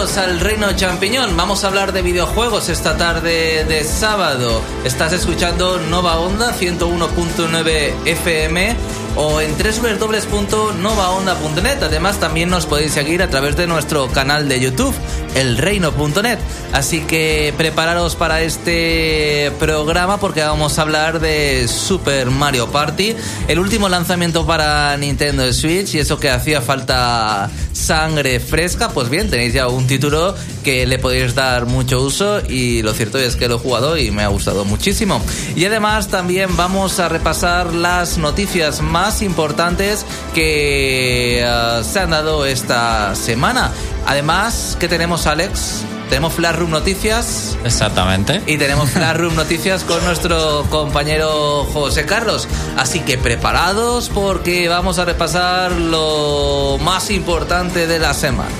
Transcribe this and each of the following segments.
Al Reino Champiñón. Vamos a hablar de videojuegos esta tarde de sábado. Estás escuchando Nova Onda 101.9 FM o en www.novaonda.net. Además, también nos podéis seguir a través de nuestro canal de YouTube, elreino.net. Así que prepararos para este programa porque vamos a hablar de Super Mario Party, el último lanzamiento para Nintendo Switch y eso que hacía falta sangre fresca. Pues bien, tenéis ya un título que le podéis dar mucho uso y lo cierto es que lo he jugado y me ha gustado muchísimo. Y además también vamos a repasar las noticias más importantes que uh, se han dado esta semana. Además, ¿qué tenemos, Alex? Tenemos Flash Room Noticias. Exactamente. Y tenemos Flash Room Noticias con nuestro compañero José Carlos. Así que preparados porque vamos a repasar lo más importante de la semana.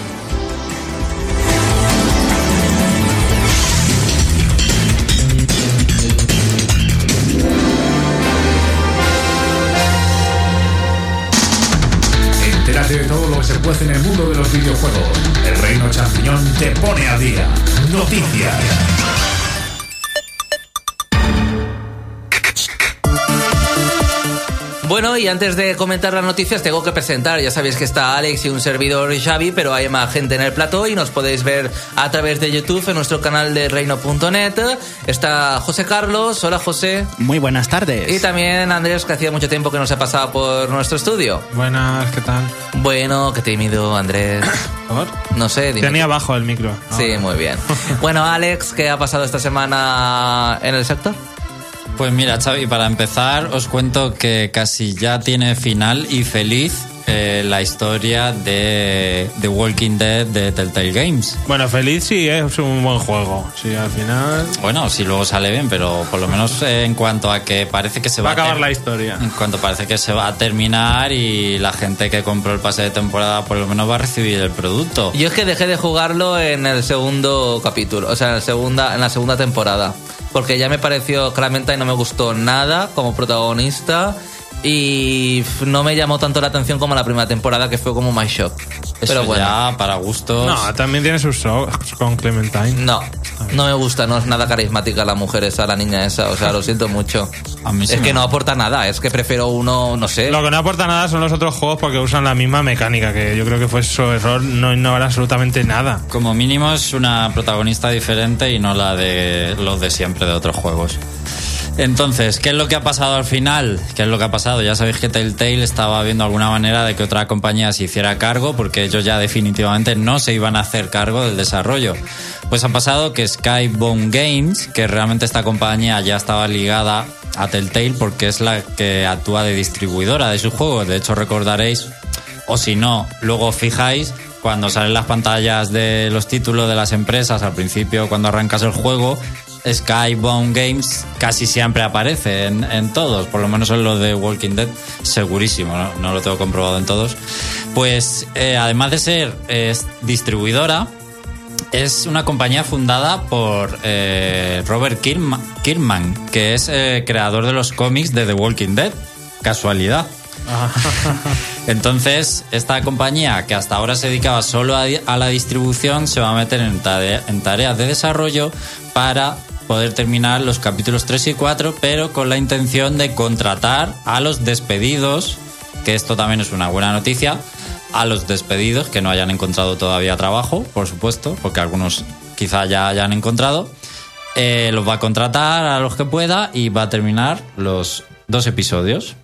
En el mundo de los videojuegos. El Reino Champiñón te pone a día. Noticias. Bueno, y antes de comentar las noticias, tengo que presentar. Ya sabéis que está Alex y un servidor Xavi, pero hay más gente en el plató y nos podéis ver a través de YouTube en nuestro canal de reino.net. Está José Carlos. Hola, José. Muy buenas tardes. Y también Andrés, que hacía mucho tiempo que no se pasaba por nuestro estudio. Buenas, ¿qué tal? Bueno, qué tímido, Andrés. ¿Por? No sé, dime. Tenía abajo el micro. Sí, muy bien. Bueno, Alex, ¿qué ha pasado esta semana en el sector? Pues mira, Xavi, para empezar os cuento que casi ya tiene final y feliz eh, la historia de The Walking Dead de Telltale Games. Bueno, feliz sí es un buen juego. Sí, al final Bueno, si luego sale bien, pero por lo menos eh, en cuanto a que parece que se va va, a acabar la historia. En cuanto parece que se va a terminar y la gente que compró el pase de temporada por lo menos va a recibir el producto. Yo es que dejé de jugarlo en el segundo capítulo, o sea, en, el segunda, en la segunda temporada. Porque ya me pareció Clementine no me gustó nada como protagonista y no me llamó tanto la atención como la primera temporada que fue como My Shock. Eso Pero bueno, ya para gustos. No, también tiene sus shows con Clementine. no, no me gusta, no es nada carismática la mujer esa, la niña esa, o sea, lo siento mucho. A mí sí es me- que no aporta nada, es que prefiero uno, no sé. Lo que no aporta nada son los otros juegos porque usan la misma mecánica, que yo creo que fue su error no innovar absolutamente nada. Como mínimo es una protagonista diferente y no la de los de siempre de otros juegos. Entonces, ¿qué es lo que ha pasado al final? ¿Qué es lo que ha pasado? Ya sabéis que Telltale estaba viendo alguna manera de que otra compañía se hiciera cargo porque ellos ya definitivamente no se iban a hacer cargo del desarrollo. Pues ha pasado que Skybound Games, que realmente esta compañía ya estaba ligada a Telltale porque es la que actúa de distribuidora de sus juegos. De hecho, recordaréis o si no, luego fijáis cuando salen las pantallas de los títulos de las empresas al principio, cuando arrancas el juego, Skybound Games casi siempre aparece en, en todos, por lo menos en los de Walking Dead, segurísimo, no, No lo tengo comprobado en todos. Pues eh, además de ser eh, distribuidora, es una compañía fundada por eh, Robert Kirkman, Kirkman, que es creador de los cómics de The Walking Dead. Casualidad. Entonces, esta compañía que hasta ahora se dedicaba solo a, a la distribución se va a meter en, tare- en tareas de desarrollo para poder terminar los capítulos 3 y 4, pero con la intención de contratar a los despedidos, que esto también es una buena noticia, a los despedidos que no hayan encontrado todavía trabajo, por supuesto, porque algunos quizá ya hayan encontrado. Eh, los va a contratar a los que pueda y va a terminar los dos episodios.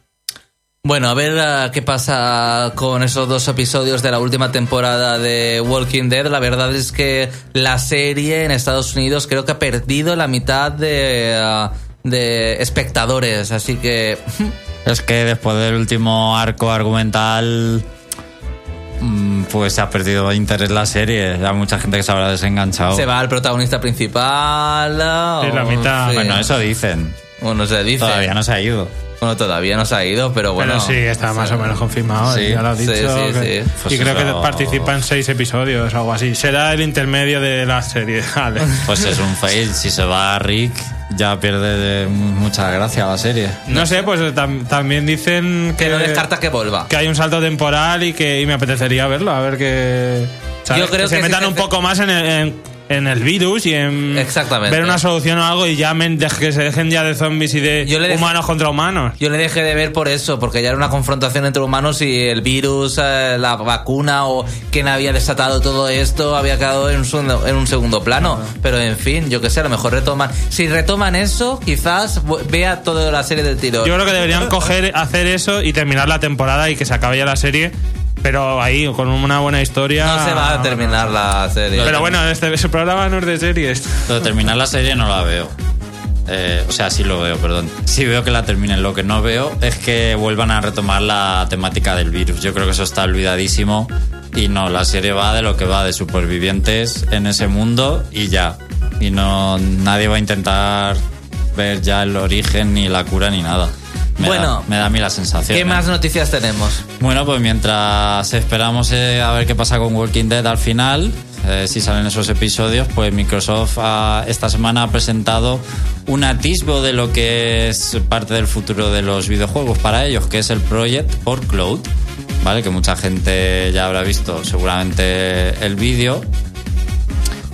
Bueno, a ver ah, qué pasa con esos dos episodios de la última temporada de Walking Dead. La verdad es que la serie en Estados Unidos creo que ha perdido la mitad de, ah, de espectadores, así que Es que después del último arco argumental, mm, pues se ha perdido interés la serie. Hay mucha gente que se habrá desenganchado. se va al protagonista principal. Sí, la mitad. Bueno, eso dicen. Bueno, se dice. Todavía no se ha ido. Bueno, todavía no se ha ido, pero bueno. Pero sí, está más o menos confirmado, Sí, ya lo ha sí, dicho. sí, que- sí. Pues y creo eso- que participa en seis episodios o algo así. Será el intermedio de la serie. Vale. Pues es un fail. Si se va Rick, ya pierde de mucha gracia la serie. No sé, pues tam- también dicen que, Que no descarta que vuelva. que hay un salto temporal y que y me apetecería verlo, a ver qué, ¿sabes? Yo creo se que metan si un se- poco más en el, en- en el virus y en Exactamente. ver una solución o algo y ya de- que se dejen ya de zombies y de Yo le dejé- humanos contra humanos. Yo le dejé de ver por eso, porque ya era una confrontación entre humanos y el virus, eh, la vacuna o quién había desatado todo esto había quedado en un, segundo- en un segundo plano. Pero en fin, yo que sé, a lo mejor retoman. Si retoman eso, quizás vea toda la serie del tiro. Yo creo que deberían coger, hacer eso y terminar la temporada y que se acabe ya la serie, pero ahí con una buena historia. No se va a terminar la serie. Pero bueno, este, ese programa no es de series. Lo de terminar la serie no la veo. Eh, o sea, sí lo veo, perdón. Sí veo que la terminen. Lo que no veo es que vuelvan a retomar la temática del virus. Yo creo que eso está olvidadísimo. Y no, la serie va de lo que va, de supervivientes en ese mundo y ya. Y no, nadie va a intentar ver ya el origen, ni la cura, ni nada. Me Bueno, da, me da a mí la sensación. ¿Qué ¿eh? más noticias tenemos? Bueno, pues mientras esperamos eh, a ver qué pasa con Walking Dead al final, eh, si salen esos episodios, pues Microsoft ha- esta semana ha presentado un atisbo de lo que es parte del futuro de los videojuegos para ellos, que es el Project por Cloud, ¿vale? Que mucha gente ya habrá visto seguramente el vídeo.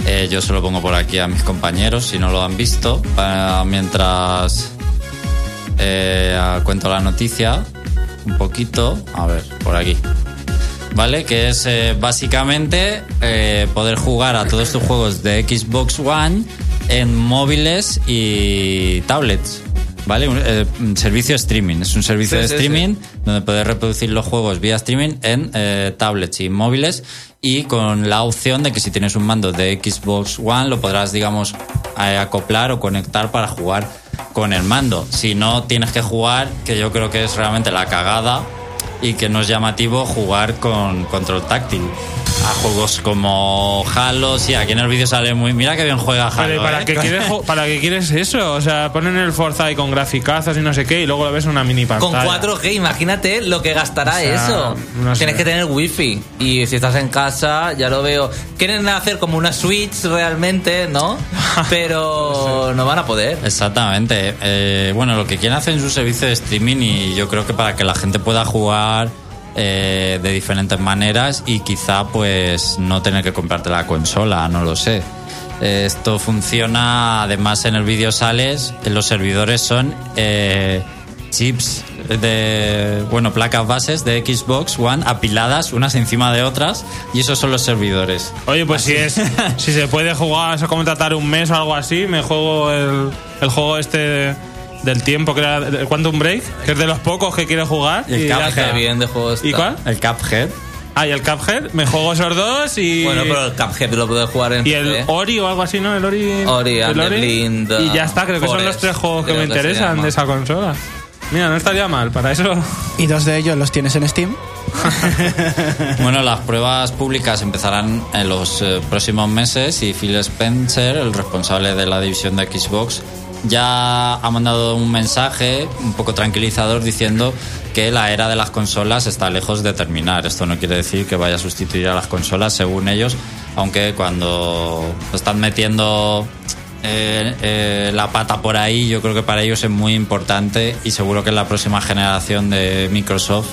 Eh, yo se lo pongo por aquí a mis compañeros si no lo han visto, para- mientras eh, cuento la noticia un poquito. A ver, por aquí. ¿Vale? Que es eh, básicamente eh, poder jugar a todos tus juegos de Xbox One en móviles y tablets. ¿Vale? Un, eh, un servicio streaming. Es un servicio Sí, de sí, streaming donde puedes reproducir los juegos vía streaming en eh, tablets y móviles y con la opción de que si tienes un mando de Xbox One lo podrás, digamos, eh, acoplar o conectar para jugar con el mando. Si no, tienes que jugar, que yo creo que es realmente la cagada y que no es llamativo jugar con control táctil. A juegos como Halo, sí, aquí en el vídeo sale muy... Mira que bien juega Halo. Pero ¿y ¿para, ¿eh? qué quieres, jo- ¿para qué quieres eso? O sea, ponen el Forza ahí con graficazos y no sé qué y luego lo ves en una mini Con pantalla. 4G, imagínate lo que gastará O sea, eso. no sé. Tienes que tener wifi. Y si estás en casa, ya lo veo. Quieren hacer como una Switch realmente, ¿no? Pero no van a poder. Exactamente. Eh, bueno, lo que quieren hacer en su servicio de streaming y yo creo que para que la gente pueda jugar eh, de diferentes maneras y quizá pues no tener que comprarte la consola, no lo sé. Esto funciona, además en el vídeo sales, los servidores son eh, chips de, bueno, placas bases de Xbox One apiladas unas encima de otras y esos son los servidores. Oye, pues si es si se puede jugar, o contratar un mes o algo así, me juego el, el juego este del tiempo que era el Quantum Break, que es de los pocos que quiero jugar. Y el ya Cuphead. bien de juego está. ¿Y cuál? El Cuphead. Ah, y el Cuphead, me juego esos dos y Bueno, pero el Cuphead lo puedes jugar en y el PC. Ori o algo así, ¿no? El Ori Ori el Blind, y ya está, creo que son los tres juegos que creo me interesan de esa consola. Mira, no estaría mal, para eso Y dos de ellos los tienes en Steam. Bueno, las pruebas públicas empezarán en los eh, próximos meses y Phil Spencer, el responsable de la división de Xbox, ya ha mandado un mensaje un poco tranquilizador diciendo que la era de las consolas está lejos de terminar. Esto no quiere decir que vaya a sustituir a las consolas, según ellos, aunque cuando están metiendo eh, eh, la pata por ahí, yo creo que para ellos es muy importante y seguro que en la próxima generación de Microsoft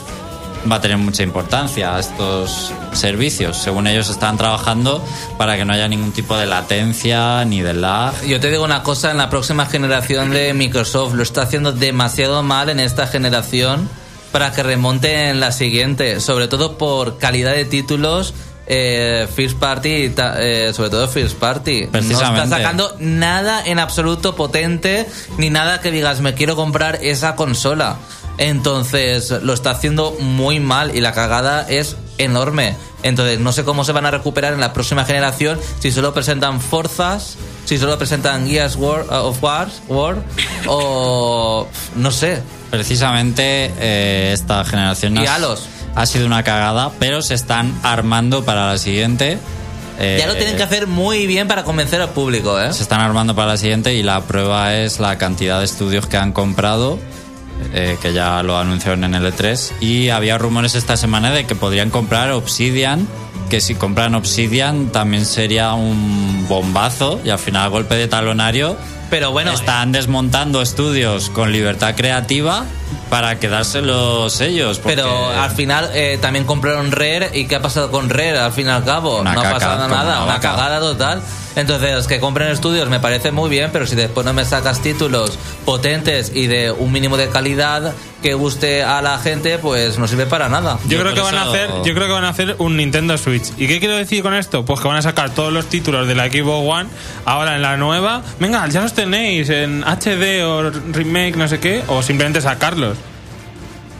va a tener mucha importancia a estos servicios. Según ellos están trabajando para que no haya ningún tipo de latencia ni de lag. Yo te digo una cosa, en la próxima generación de Microsoft lo está haciendo demasiado mal en esta generación para que remonte en la siguiente, sobre todo por calidad de títulos. Eh, First Party, eh, sobre todo First Party. No Precisamente. está sacando nada en absoluto potente, ni nada que digas, me quiero comprar esa consola. Entonces, lo está haciendo muy mal y la cagada es enorme. Entonces, no sé cómo se van a recuperar en la próxima generación si solo presentan Forzas, si solo presentan Gears War, uh, of Wars, War, o no sé. Precisamente eh, esta generación Y ha- Halos. ha sido una cagada, pero se están armando para la siguiente. Eh, Ya lo tienen que hacer muy bien para convencer al público, ¿eh? Se están armando para la siguiente y la prueba es la cantidad de estudios que han comprado, eh, que ya lo anunciaron en el E3. Y había rumores esta semana de que podrían comprar Obsidian, que si compran Obsidian también sería un bombazo y al final golpe de talonario Pero bueno, están desmontando estudios con libertad creativa para quedárselos ellos. porque- Pero al final eh, también compraron Rare y ¿qué ha pasado con Rare al fin y al cabo? Una no ha pasado nada, una cagada total. Entonces, que compren estudios me parece muy bien, pero si después no me sacas títulos potentes y de un mínimo de calidad que guste a la gente, pues no sirve para nada. Yo, Yo creo que van a hacer, yo creo que van a hacer un Nintendo Switch. ¿Y qué quiero decir con esto? Pues que van a sacar todos los títulos de la Xbox One ahora en la nueva. Venga, ya los tenéis en HD o remake, no sé qué, o simplemente sacarlos.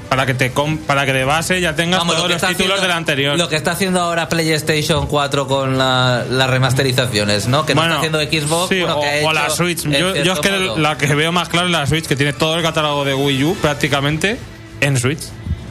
Para que te com- para que de base ya tengas Vamos, todos los títulos haciendo- del anterior. Lo que está haciendo ahora PlayStation 4 con la- las remasterizaciones, ¿no? Que no está haciendo Xbox, sí, bueno, o, que ha o la Switch. Yo, yo es que modo. la que veo más claro es la Switch, que tiene todo el catálogo de Wii U prácticamente en Switch.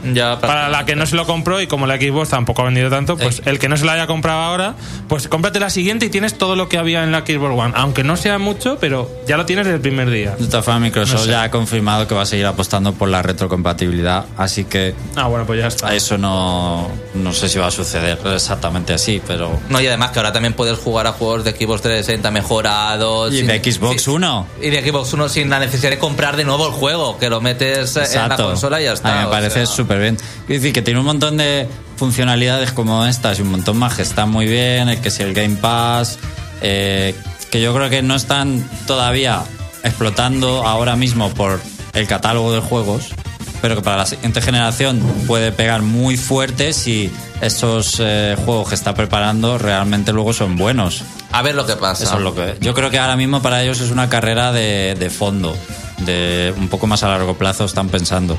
Ya, Para la que no se lo compró y como la Xbox tampoco ha vendido tanto, pues el que no se la haya comprado ahora, pues cómprate la siguiente y tienes todo lo que había en la Xbox One. Aunque no sea mucho, pero ya lo tienes desde el primer día. De todas formas, Microsoft No sé. ya ha confirmado que va a seguir apostando por la retrocompatibilidad, así que Ah, bueno, pues ya está. eso no, no sé si va a suceder exactamente así, pero... No, y además que ahora también puedes jugar a juegos de Xbox 360 mejorados. Y sin- de Xbox sin- One. Y de Xbox One sin la necesidad de comprar de nuevo el juego, que lo metes eh, en la Exacto. consola y ya está. A mí me o parece sea. Súper bien. Es decir, que tiene un montón de funcionalidades como estas y un montón más que están muy bien, el que si el Game Pass, eh, que yo creo que no están todavía explotando ahora mismo por el catálogo de juegos, pero que para la siguiente generación puede pegar muy fuerte si esos eh, juegos que está preparando realmente luego son buenos. A ver lo que pasa. Eso es lo que. Yo creo que ahora mismo para ellos es una carrera de, de fondo, de un poco más a largo plazo están pensando.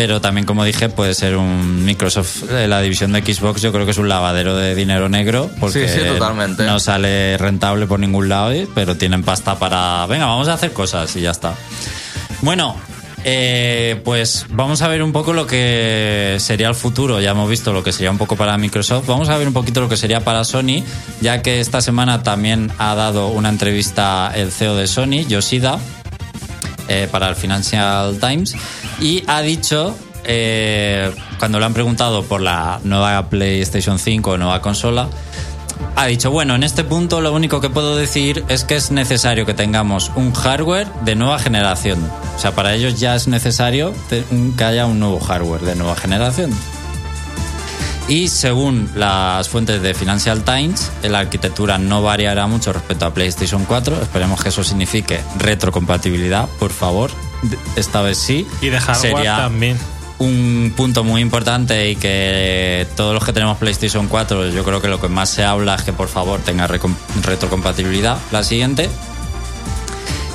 Pero también, como dije, puede ser un Microsoft, eh, la división de Xbox, yo creo que es un lavadero de dinero negro, porque Sí, sí, totalmente. no sale rentable por ningún lado, pero tienen pasta para, venga, vamos a hacer cosas y ya está. Bueno, eh, pues vamos a ver un poco lo que sería el futuro. Ya hemos visto lo que sería un poco para Microsoft. Vamos a ver un poquito lo que sería para Sony, ya que esta semana también ha dado una entrevista el CEO de Sony, Yoshida, eh, para el Financial Times, y ha dicho, eh, cuando le han preguntado por la nueva PlayStation 5 o nueva consola, ha dicho, bueno, en este punto lo único que puedo decir es que es necesario que tengamos un hardware de nueva generación. O sea, para ellos ya es necesario que haya un nuevo hardware de nueva generación. Y según las fuentes de Financial Times, la arquitectura no variará mucho respecto a PlayStation 4. Esperemos que eso signifique retrocompatibilidad, por favor. Esta vez sí. Y de hardware Sería también. un punto muy importante y que todos los que tenemos PlayStation 4, yo creo que lo que más se habla es que por favor tenga retrocompatibilidad. La siguiente.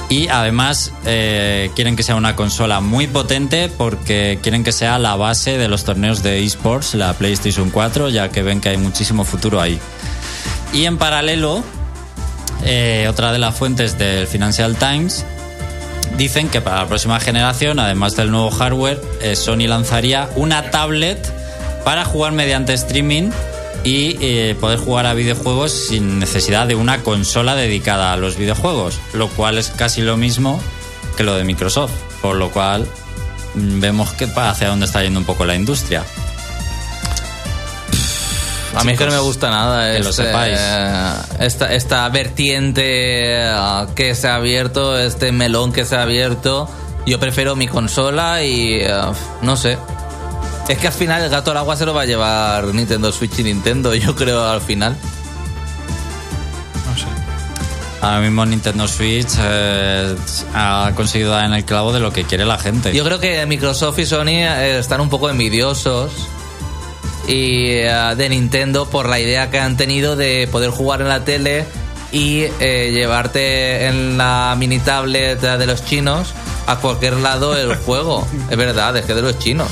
Y además eh, quieren que sea una consola muy potente porque quieren que sea la base de los torneos de esports, la PlayStation 4, ya que ven que hay muchísimo futuro ahí. Y en paralelo, eh, otra de las fuentes del Financial Times dicen que para la próxima generación, además del nuevo hardware, eh, Sony lanzaría una tablet para jugar mediante streaming y eh, poder jugar a videojuegos sin necesidad de una consola dedicada a los videojuegos, lo cual es casi lo mismo que lo de Microsoft, por lo cual mm, vemos que hacia dónde está yendo un poco la industria. A mí es que no me gusta nada que lo este, sepáis. eh, esta, esta vertiente ah, que se ha abierto, este melón que se ha abierto. Yo prefiero mi consola y ah, no sé. Es que al final el gato al agua se lo va a llevar Nintendo Switch y Nintendo, yo creo al final. No sé. Ahora mismo Nintendo Switch eh, ha conseguido dar en el clavo de lo que quiere la gente. Yo creo que Microsoft y Sony eh, están un poco envidiosos y eh, de Nintendo por la idea que han tenido de poder jugar en la tele y eh, llevarte en la mini tablet de los chinos a cualquier lado el juego. es verdad, es que de los chinos.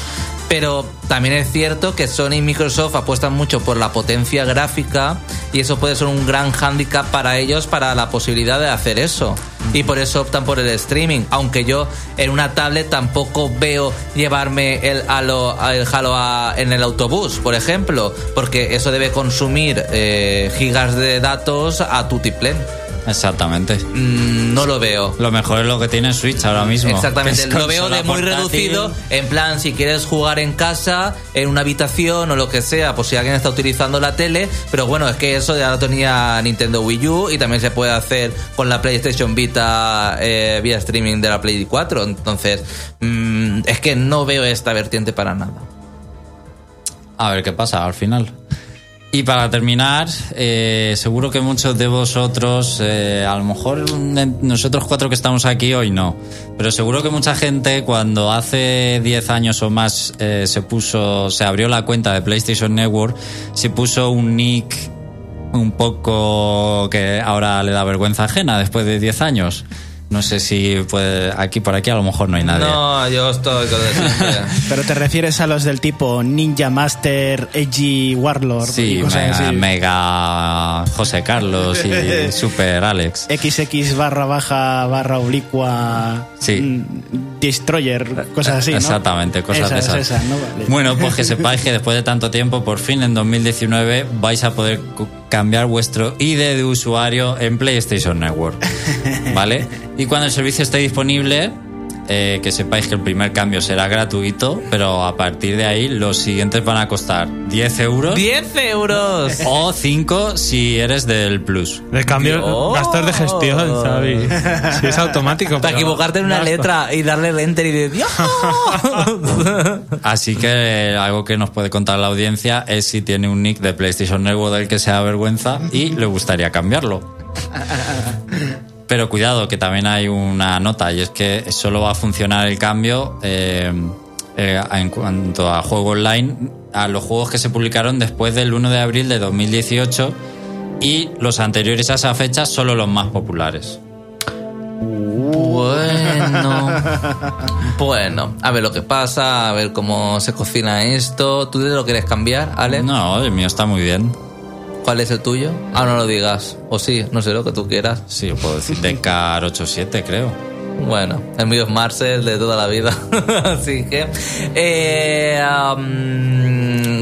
Pero también es cierto que Sony y Microsoft apuestan mucho por la potencia gráfica y eso puede ser un gran hándicap para ellos para la posibilidad de hacer eso. Y por eso optan por el streaming. Aunque yo en una tablet tampoco veo llevarme el Halo, el Halo a- en el autobús, por ejemplo, porque eso debe consumir eh, gigas de datos a tutiplén. Exactamente. Mm, no lo veo. Lo mejor es lo que tiene Switch ahora mismo. Exactamente, lo veo de muy portátil. reducido. En plan, si quieres jugar en casa, en una habitación o lo que sea, pues si alguien está utilizando la tele. Pero bueno, es que eso ya lo tenía Nintendo Wii U y también se puede hacer con la PlayStation Vita eh, vía streaming de la Play 4. Entonces, mm, es que no veo esta vertiente para nada. A ver qué pasa al final. Y para terminar, eh, seguro que muchos de vosotros, eh, a lo mejor nosotros cuatro que estamos aquí hoy no, pero seguro que mucha gente cuando hace 10 años o más eh, se puso, se abrió la cuenta de PlayStation Network, se puso un nick un poco que ahora le da vergüenza ajena después de 10 años. No sé si puede, aquí por aquí a lo mejor no hay nadie. No, yo estoy con de siempre. Pero te refieres a los del tipo Ninja Master, Edgy Warlord Sí, y cosas mega, así. mega José Carlos y Super Alex. XX barra baja barra oblicua Sí. mm, Destroyer, cosas así, ¿no? Exactamente, cosas de Esas, esas. esas, ¿no? Vale. Bueno, pues que sepáis que después de tanto tiempo, por fin en 2019 vais a poder cambiar vuestro ID de usuario en PlayStation Network. ¿Vale? Y cuando el servicio esté disponible, eh, que sepáis que el primer cambio será gratuito, pero a partir de ahí los siguientes van a costar 10 euros ¡10 euros! o 5 si eres del Plus. De cambio, Dios. gastos de gestión, Xavi. Si es automático. Para equivocarte en una gasto. letra y darle el enter y decir ¡Dios! Así que algo que nos puede contar la audiencia es si tiene un nick de PlayStation Network del que se da vergüenza y le gustaría cambiarlo. Pero cuidado, que también hay una nota y es que solo va a funcionar el cambio eh, eh, en cuanto a juego online a los juegos que se publicaron después del 1 de abril de 2018 y los anteriores a esa fecha solo los más populares. Bueno. Bueno, a ver lo que pasa, a ver cómo se cocina esto. ¿Tú te lo quieres cambiar, Ale? No, el mío está muy bien. ¿Cuál es el tuyo? Ah, no lo digas. O sí, no sé lo que tú quieras. Sí, yo puedo decir Decar 87, creo. Bueno, el mío es Marcel de toda la vida. Así que. Eh,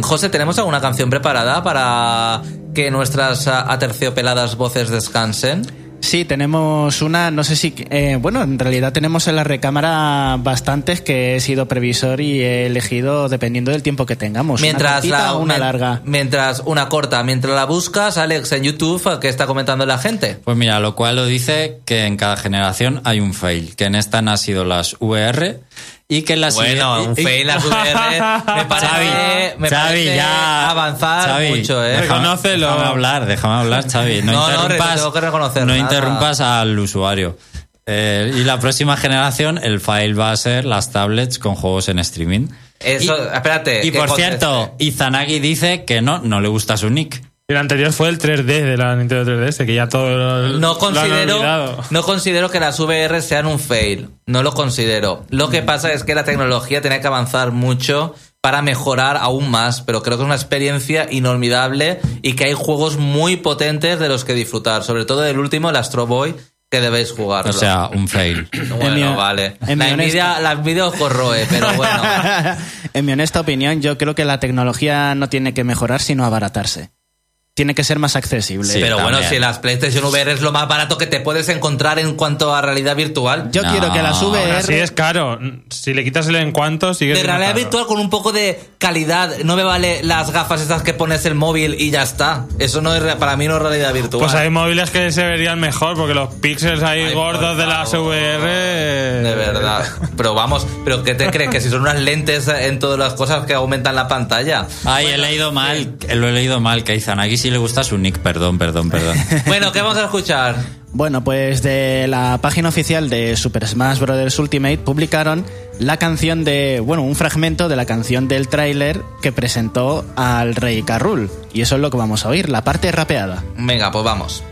José, ¿tenemos alguna canción preparada para que nuestras aterciopeladas voces descansen? Sí, tenemos una, no sé si... eh, bueno, en realidad tenemos en la recámara bastantes que he sido previsor y he elegido dependiendo del tiempo que tengamos. Mientras una cortita la, o una larga. Mientras una corta, mientras la buscas, Alex, en YouTube, ¿qué está comentando la gente? Pues mira, lo cual lo dice que en cada generación hay un fail, que en esta han sido las VR y que en las Bueno, un fail a VR me parece, Xavi, me Xavi, parece ya. avanzar Xavi, mucho, ¿eh? Reconócelo. déjame hablar, déjame hablar, Xavi. No, No, no, interrumpas, tengo que reconocer no interrumpas al usuario. Eh, y la próxima generación, el fail va a ser las tablets con juegos en streaming. Eso, espérate. Y por conteste. cierto, Izanagi dice que no, no le gusta su nick. El anterior fue el 3D de la Nintendo 3DS, que ya todo lo, No lo han considero, no considero que las VR sean un fail. No lo considero. Lo que pasa es que la tecnología tiene que avanzar mucho para mejorar aún más, pero creo que es una experiencia inolvidable y que hay juegos muy potentes de los que disfrutar, sobre todo el último, el Astro Boy, que debéis jugar. O sea, un fail. bueno, En mi- vale. en La mi envidia, la envidia os corroe, pero bueno. en mi honesta opinión, yo creo que la tecnología no tiene que mejorar, sino abaratarse. Tiene que ser más accesible. Sí. pero bueno, si las PlayStation VR es lo más barato que te puedes encontrar en cuanto a realidad virtual. Yo No, quiero que las VR... Así es caro. Si le quitas el en cuanto, sigue de realidad caro. virtual con un poco de calidad. No me vale las gafas esas que pones el móvil y ya está. Eso no es para mí no es realidad virtual. Pues hay móviles que se verían mejor, porque los píxeles ahí Ay, gordos de las. VR... de verdad. Pero vamos, pero ¿qué te crees? Que si son unas lentes en todas las cosas que aumentan la pantalla. Ay, he leído mal, lo he leído mal, que a Izanagi sí le gusta su nick, perdón, perdón, perdón. Bueno, ¿qué vamos a escuchar? Bueno, pues de la página oficial de Super Smash Bros. Ultimate publicaron la canción de, bueno, un fragmento de la canción del tráiler que presentó al Rey Carrul. Y eso es lo que vamos a oír, la parte rapeada. Venga, pues vamos.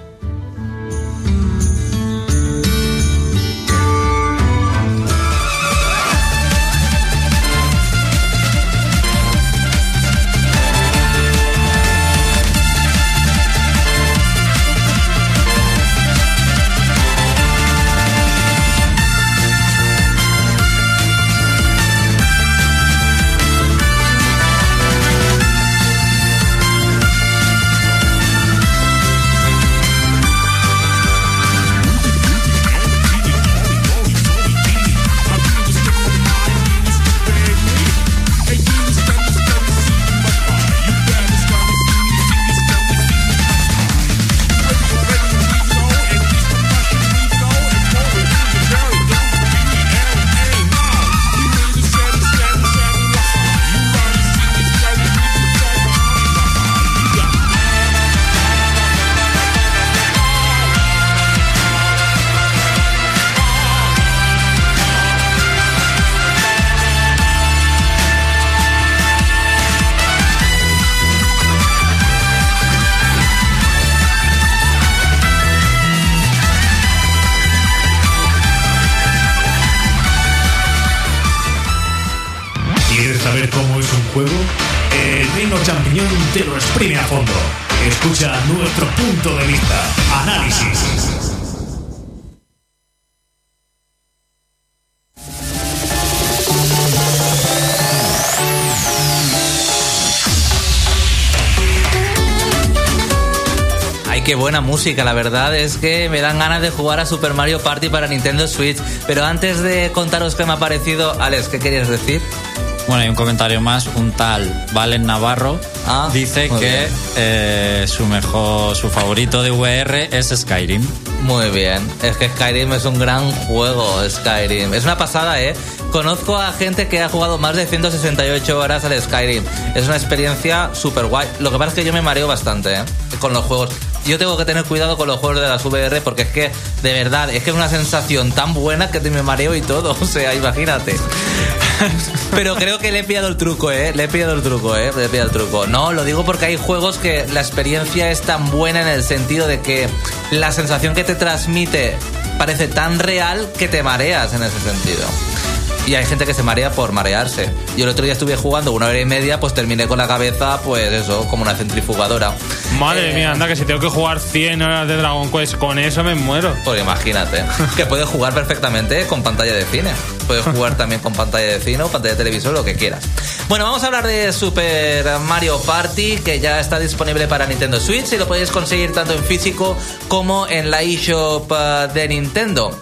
Exprime a fondo. Escucha nuestro punto de vista. Análisis. Qué buena música, la verdad es que me dan ganas de jugar a Super Mario Party para Nintendo Switch. Pero antes de contaros qué me ha parecido, Alex, ¿qué querías decir? Bueno, hay un comentario más. Un tal Valen Navarro Ah, dice que eh, su mejor, su favorito de VR es Skyrim. Muy bien, es que Skyrim es un gran juego, Skyrim. Es una pasada, ¿eh? Conozco a gente que ha jugado más de 168 horas al Skyrim. Es una experiencia súper guay. Lo que pasa es que yo me mareo bastante, ¿eh? Con los juegos. Yo tengo que tener cuidado con los juegos de las VR porque es que, de verdad, es que es una sensación tan buena que te me mareo y todo. O sea, imagínate. Pero creo que le he pillado el truco, ¿eh? Le he pillado el truco, ¿eh? Le he pillado el truco. No, lo digo porque hay juegos que la experiencia es tan buena en el sentido de que la sensación que te transmite parece tan real que te mareas en ese sentido. Y hay gente que se marea por marearse. Yo el otro día estuve jugando una hora y media, pues terminé con la cabeza, pues eso, como una centrifugadora. Madre Eh, mía, anda que si tengo que jugar 100 horas de Dragon Quest con eso me muero. Pues imagínate, que puedes jugar perfectamente con pantalla de cine. Puedes jugar también con pantalla de cine o pantalla de televisor, lo que quieras. Bueno, vamos a hablar de Super Mario Party, que ya está disponible para Nintendo Switch y lo podéis conseguir tanto en físico como en la eShop eh, de Nintendo.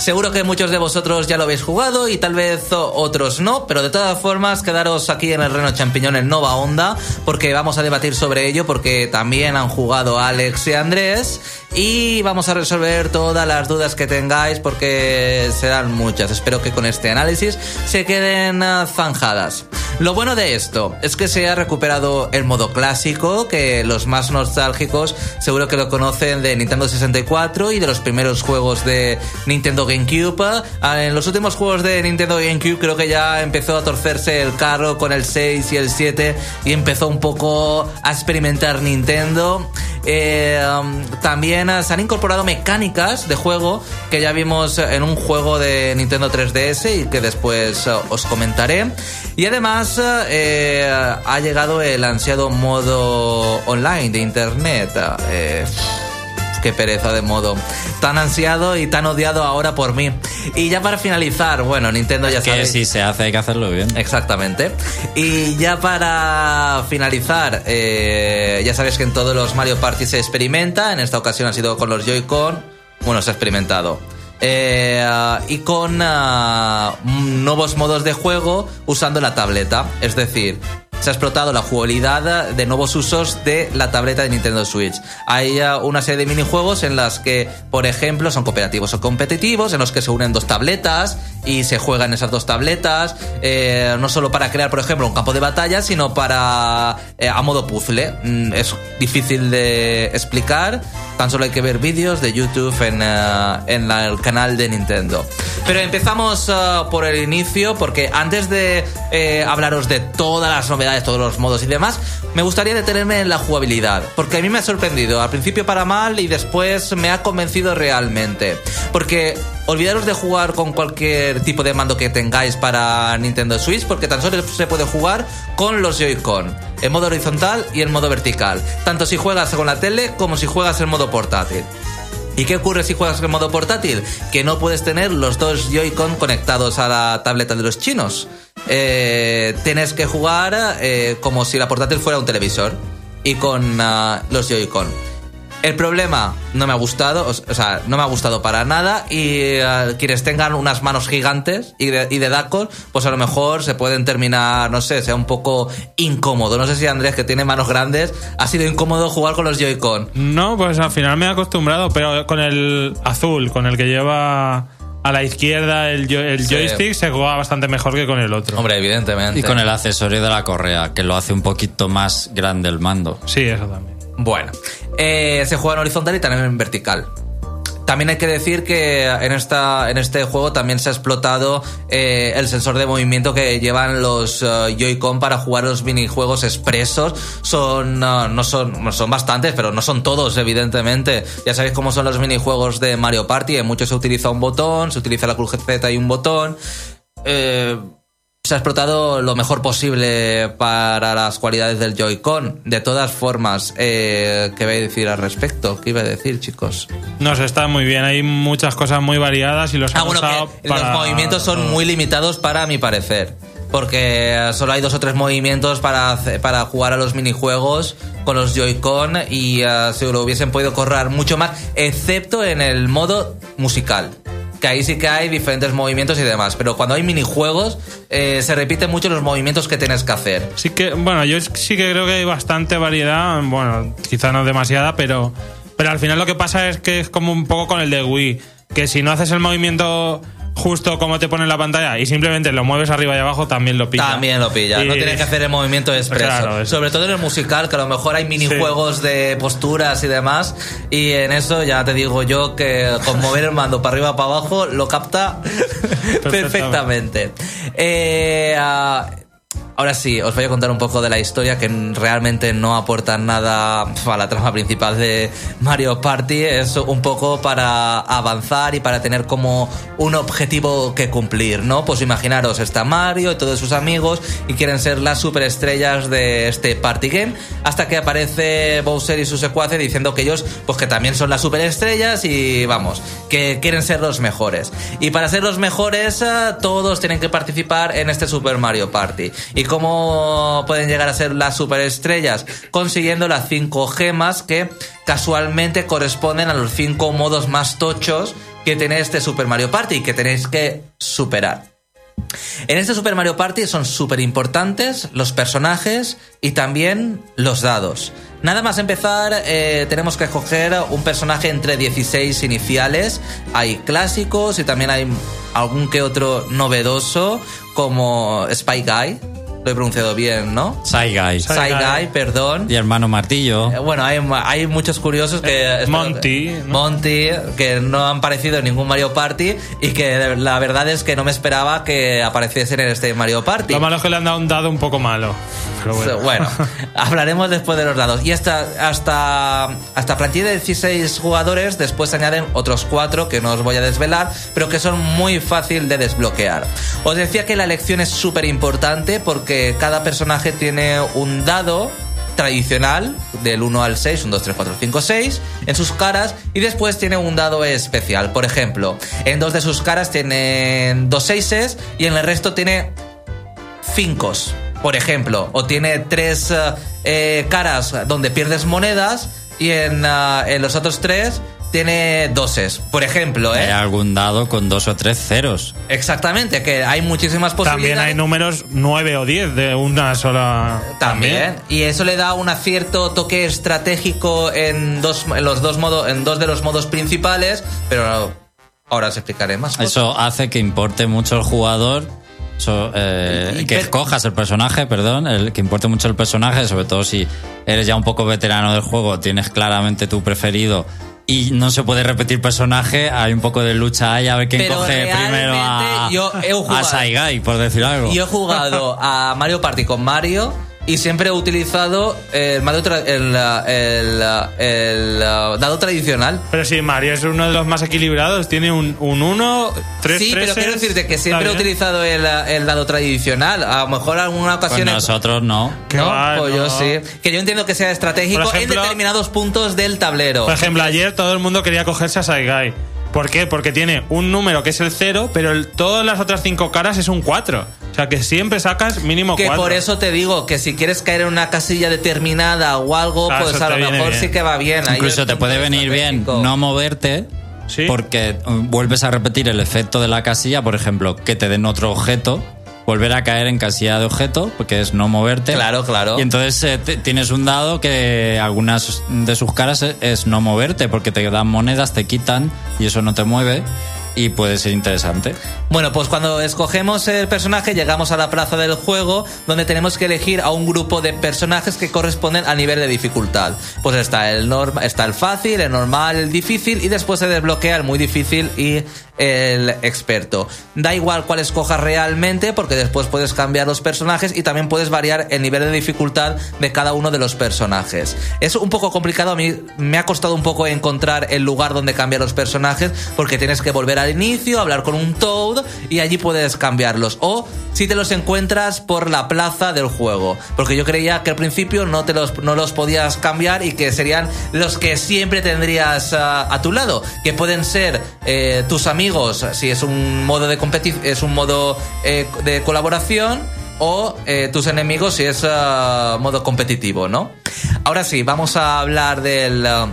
Seguro que muchos de vosotros ya lo habéis jugado y tal vez otros no, pero de todas formas quedaros aquí en el Reno Champiñón en Nova Onda porque vamos a debatir sobre ello porque también han jugado Alex y Andrés y vamos a resolver todas las dudas que tengáis porque serán muchas. Espero que con este análisis se queden ah, zanjadas. Lo bueno de esto es que se ha recuperado el modo clásico, que los más nostálgicos seguro que lo conocen de Nintendo 64 y de los primeros juegos de Nintendo GameCube. Ah, En los últimos juegos de Nintendo GameCube creo que ya empezó a torcerse el carro con el 6 y el 7 y empezó un poco a experimentar Nintendo. Eh, um, también eh, se han incorporado mecánicas de juego que ya vimos en un juego de Nintendo 3DS y que después eh, os comentaré. Y además eh, ha llegado el ansiado modo online de Internet. Eh, qué pereza de modo. Tan ansiado y tan odiado ahora por mí. Y ya para finalizar, bueno, Nintendo ya Que sabe. si se hace hay que hacerlo bien. Exactamente. Y ya para finalizar, eh, ya sabéis que en todos los Mario Party se experimenta. En esta ocasión ha sido con los Joy-Con. Bueno, se ha experimentado. Eh, y con ah, nuevos modos de juego usando la tableta. Es decir, se ha explotado la jugabilidad de nuevos usos de la tableta de Nintendo Switch. Hay una serie de minijuegos en las que, por ejemplo, son cooperativos o competitivos, en los que se unen dos tabletas y se juegan esas dos tabletas, eh, no solo para crear, por ejemplo, un campo de batalla, sino para eh, a modo puzzle. Mm, es difícil de explicar, tan solo hay que ver vídeos de YouTube en, eh, en el canal de Nintendo. Pero empezamos por el inicio, porque antes de hablaros de todas las novedades, todos los modos y demás, me gustaría detenerme en la jugabilidad, porque a mí me ha sorprendido, al principio para mal y después me ha convencido realmente. Porque olvidaros de jugar con cualquier tipo de mando que tengáis para Nintendo Switch, porque tan solo se puede jugar con los Joy-Con, en modo horizontal y en modo vertical, tanto si juegas con la tele como si juegas en modo portátil. ¿Y qué ocurre si juegas en modo portátil? Que no puedes tener los dos Joy-Con conectados a la tableta de los chinos. Eh, tienes que jugar eh, como si la portátil fuera un televisor y con ah, los Joy-Con. El problema no me ha gustado, o sea, no me ha gustado para nada y eh, quienes tengan unas manos gigantes y de, y de dacos, pues a lo mejor se pueden terminar, no sé, sea un poco incómodo. No sé si Andrés, que tiene manos grandes, ha sido incómodo jugar con los Joy-Con. No, pues al final me he acostumbrado, pero con el azul, con el que lleva a la izquierda el, jo- el Sí. joystick, se juega bastante mejor que con el otro. Hombre, evidentemente. Y con el accesorio de la correa, que lo hace un poquito más grande el mando. Sí, eso también. Bueno, eh, se juega en horizontal y también en vertical. También hay que decir que en, esta, en este juego también se ha explotado eh, el sensor de movimiento que llevan los eh, Joy-Con para jugar los minijuegos expresos. Son, no son, son bastantes, pero no son todos, evidentemente. Ya sabéis cómo son los minijuegos de Mario Party. En muchos se utiliza un botón, se utiliza la cruceta y un botón. Eh, se ha explotado lo mejor posible para las cualidades del Joy-Con. De todas formas, eh, ¿qué voy a decir al respecto? ¿Qué iba a decir, chicos? No está muy bien. Hay muchas cosas muy variadas y los Ah, han bueno, usado que para los movimientos son muy limitados para mi parecer. Porque solo hay dos o tres movimientos para, para jugar a los minijuegos con los Joy-Con y eh, se lo hubiesen podido correr mucho más, excepto en el modo musical. Que ahí sí que hay diferentes movimientos y demás. Pero cuando hay minijuegos, eh, se repiten mucho los movimientos que tienes que hacer. Sí que, bueno, yo sí que creo que hay bastante variedad. Bueno, quizá no demasiada, pero, pero al final lo que pasa es que es como un poco con el de Wii. Que si no haces el movimiento justo como te pone en la pantalla y simplemente lo mueves arriba y abajo, también lo pilla. También lo pilla. No tienes que hacer el movimiento expreso. Claro. Sobre todo en el musical, que a lo mejor hay minijuegos de posturas y demás. Y en eso ya te digo yo que con mover el mando para arriba para abajo lo capta perfectamente. Eh, ah, Ahora sí, os voy a contar un poco de la historia que realmente no aporta nada a la trama principal de Mario Party. Es un poco para avanzar y para tener como un objetivo que cumplir, ¿no? Pues imaginaros, está Mario y todos sus amigos y quieren ser las superestrellas de este party game hasta que aparece Bowser y su secuace diciendo que ellos, pues que también son las superestrellas y vamos, que quieren ser los mejores. Y para ser los mejores, eh, todos tienen que participar en este Super Mario Party. ¿Y cómo pueden llegar a ser las superestrellas? Consiguiendo las cinco gemas que casualmente corresponden a los cinco modos más tochos que tiene este Super Mario Party y que tenéis que superar. En este Super Mario Party son súper importantes los personajes y también los dados. Nada más empezar, eh, tenemos que escoger un personaje entre 16 iniciales. Hay clásicos y también hay algún que otro novedoso, como Spy Guy. Lo he pronunciado bien, ¿no? Guy. Guy, perdón. Y hermano Martillo. Eh, Bueno, hay, hay muchos curiosos que... Eh, Monty, ¿no? Monty, que no han parecido en ningún Mario Party y que la verdad es que no me esperaba que apareciesen en este Mario Party. Lo malo es que le han dado un dado un poco malo. Pero bueno. Bueno, hablaremos después de los dados. Y hasta, hasta, hasta plantilla de 16 jugadores, después se añaden otros 4 que no os voy a desvelar, pero que son muy fácil de desbloquear. Os decía que la elección es súper importante porque cada personaje tiene un dado tradicional del 1 al 6, 1, 2, 3, 4, 5, 6 en sus caras y después tiene un dado especial. Por ejemplo, en dos de sus caras tienen dos 6 y en el resto tiene cinco, por ejemplo, o tiene tres eh, eh, caras donde pierdes monedas y en, ah, en los otros tres tiene doses, por ejemplo, Hay ¿eh? algún dado con dos o tres ceros. Exactamente, que hay muchísimas posibilidades. También hay números 9 o 10 de una sola. También. Y eso le da un cierto toque estratégico en dos, en los dos modos, en dos de los modos principales, pero ahora os explicaré más. cosas. Eso hace que importe mucho el jugador. Eh, que escojas el personaje, perdón, el, que importe mucho el personaje, sobre todo si eres ya un poco veterano del juego, tienes claramente tu preferido y no se puede repetir personaje, hay un poco de lucha ahí a ver quién Pero coge primero a, yo he a jugado- Saigai, por decir algo. Yo he jugado a Mario Party con Mario y siempre he utilizado el, Mario tra- el, el- el dado tradicional. Pero sí, Mario es uno de los más equilibrados. Tiene un 1, 3, Sí, pero quiero decirte que siempre he utilizado el, el dado tradicional. A lo mejor en alguna Pues ocasión... nosotros no. Que No, va, pues no. yo sí. Que yo entiendo que sea estratégico ejemplo- en determinados puntos del tablero. Por ejemplo, ayer todo el mundo quería cogerse a Saigai. ¿Por qué? Porque tiene un número que es el 0, pero el- todas las otras cinco caras es un 4. O sea que siempre sacas mínimo que 4. por eso te digo que si quieres caer en una casilla determinada o algo, Ah, pues a lo mejor bien. sí que va bien. Ahí Incluso te puede venir bien no moverte. Sí. Porque eh, vuelves a repetir el efecto de la casilla, por ejemplo, que te den otro objeto, volver a caer en casilla de objeto, porque es no moverte. Claro, claro. Y entonces eh, tienes un dado que algunas de sus caras es, es no moverte, porque te dan monedas, te quitan y eso no te mueve y puede ser interesante. Bueno, pues cuando escogemos el personaje llegamos a la plaza del juego donde tenemos que elegir a un grupo de personajes que corresponden al nivel de dificultad. Pues está el norma, está el fácil, el normal, el difícil y después se desbloquea el muy difícil y el experto. Da igual cuál escojas realmente porque después puedes cambiar los personajes y también puedes variar el nivel de dificultad de cada uno de los personajes. Es un poco complicado, a mí me ha costado un poco encontrar el lugar donde cambiar los personajes porque tienes que volver al inicio, hablar con un Toad y allí puedes cambiarlos. O si te los encuentras por la plaza del juego. Porque yo creía que al principio no, te los, no los podías cambiar y que serían los que siempre tendrías ah, a tu lado. Que pueden ser eh, tus amigos, si es un modo de es un modo eh, de colaboración. O eh, tus enemigos si es ah, modo competitivo, ¿no? Ahora sí, vamos a hablar del. ah,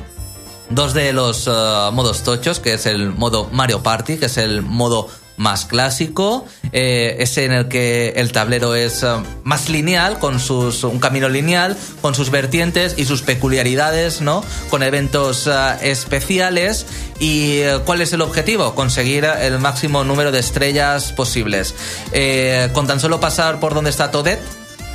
dos de los uh, modos tochos, que es el modo Mario Party, que es el modo más clásico, eh, ese en el que el tablero es uh, más lineal, con sus un camino lineal, con sus vertientes y sus peculiaridades, ¿no? Con eventos uh, especiales. ¿Y cuál es el objetivo? Conseguir el máximo número de estrellas posibles. Eh, con tan solo pasar por donde está Toadette,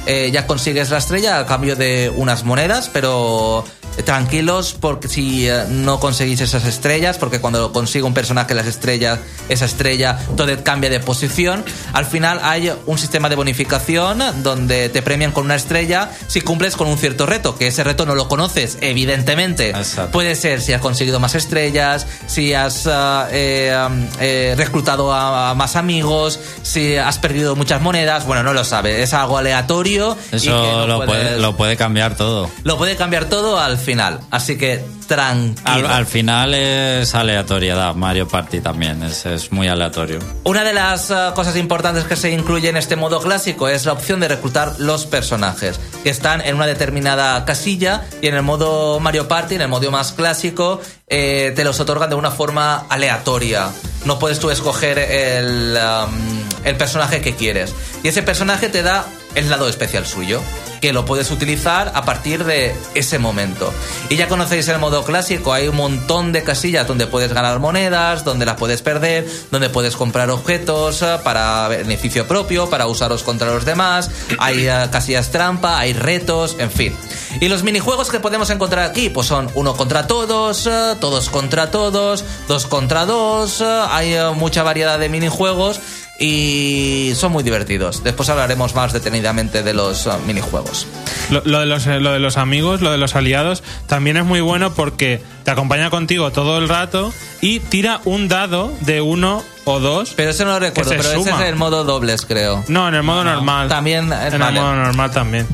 eh, ya consigues la estrella a cambio de unas monedas, pero tranquilos porque si eh, no conseguís esas estrellas, porque cuando consigue un personaje las estrellas, esa estrella, todo cambia de posición. Al final hay un sistema de bonificación donde te premian con una estrella si cumples con un cierto reto, que ese reto no lo conoces, evidentemente. Exacto. Puede ser si has conseguido más estrellas, si has ah, eh, eh, reclutado a, a más amigos, si has perdido muchas monedas. Bueno, no lo sabes, es algo aleatorio. y que Eso no lo, puedes- puede, lo puede cambiar todo. lo puede cambiar todo al final. Así que tranquilo. Al, al final es aleatoriedad, Mario Party también, es, es muy aleatorio. Una de las eh, cosas importantes que se incluye en este modo clásico es la opción de reclutar los personajes, que están en una determinada casilla y en el modo Mario Party, en el modo más clásico, eh, te los otorgan de una forma aleatoria. No puedes tú escoger el, um, el personaje que quieres. Y ese personaje te da el lado especial suyo, que lo puedes utilizar a partir de ese momento. Y ya conocéis el modo clásico, hay un montón de casillas donde puedes ganar monedas, donde las puedes perder, donde puedes comprar objetos eh, para beneficio propio, para usarlos contra los demás, hay eh, casillas trampa, hay retos, en fin. Y los minijuegos que podemos encontrar aquí, pues son uno contra todos, eh, todos contra todos, dos contra dos, eh, hay eh, mucha variedad de minijuegos y son muy divertidos. Después hablaremos más detenidamente de los minijuegos. Lo, lo de los, lo de los amigos, lo de los aliados, también es muy bueno porque te acompaña contigo todo el rato y tira un dado de uno o dos. Pero eso no lo recuerdo, pero ese es el modo dobles, creo. No, en el modo normal. También En vale. el modo normal también.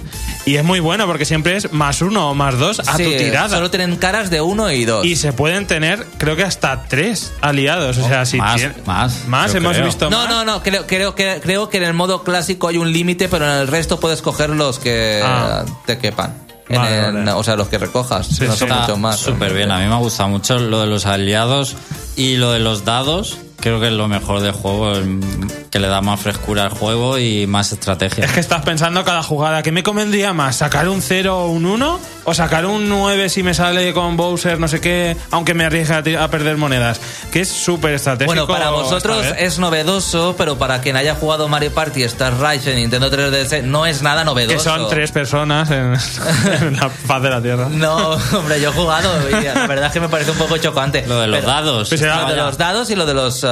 Y es muy bueno porque siempre es más uno o más dos a Sí, tu tirada. Solo tienen caras de uno y dos. Y se pueden tener, creo que hasta tres aliados. O sea, si más, tiene- más, Más, hemos creo. visto No, más. no, no, creo, creo, que, creo que en el modo clásico hay un límite, pero en el resto puedes coger los que Ah. te quepan. En Vale, el- vale. O sea, los que recojas. Sí, no son mucho más. súper bien, a mí me gusta mucho lo de los aliados y lo de los dados. Creo que es lo mejor del juego, em, que le da más frescura al juego y más estrategia. Es que estás pensando cada jugada. ¿Qué me convendría más? ¿Sacar un 0 o un 1? ¿O sacar un 9 si me sale con Bowser, no sé qué, aunque me arriesgue a, perder monedas? Que es súper estratégico. Bueno, para vosotros es novedoso, pero para quien haya jugado Mario Party, Star Rise en Nintendo 3DS, no es nada novedoso. Que son tres personas en, en la faz de la Tierra. No, hombre, yo he jugado y la verdad es que me parece un poco chocante. Lo de los Pero- dados. Pues Lo de los dados y lo de los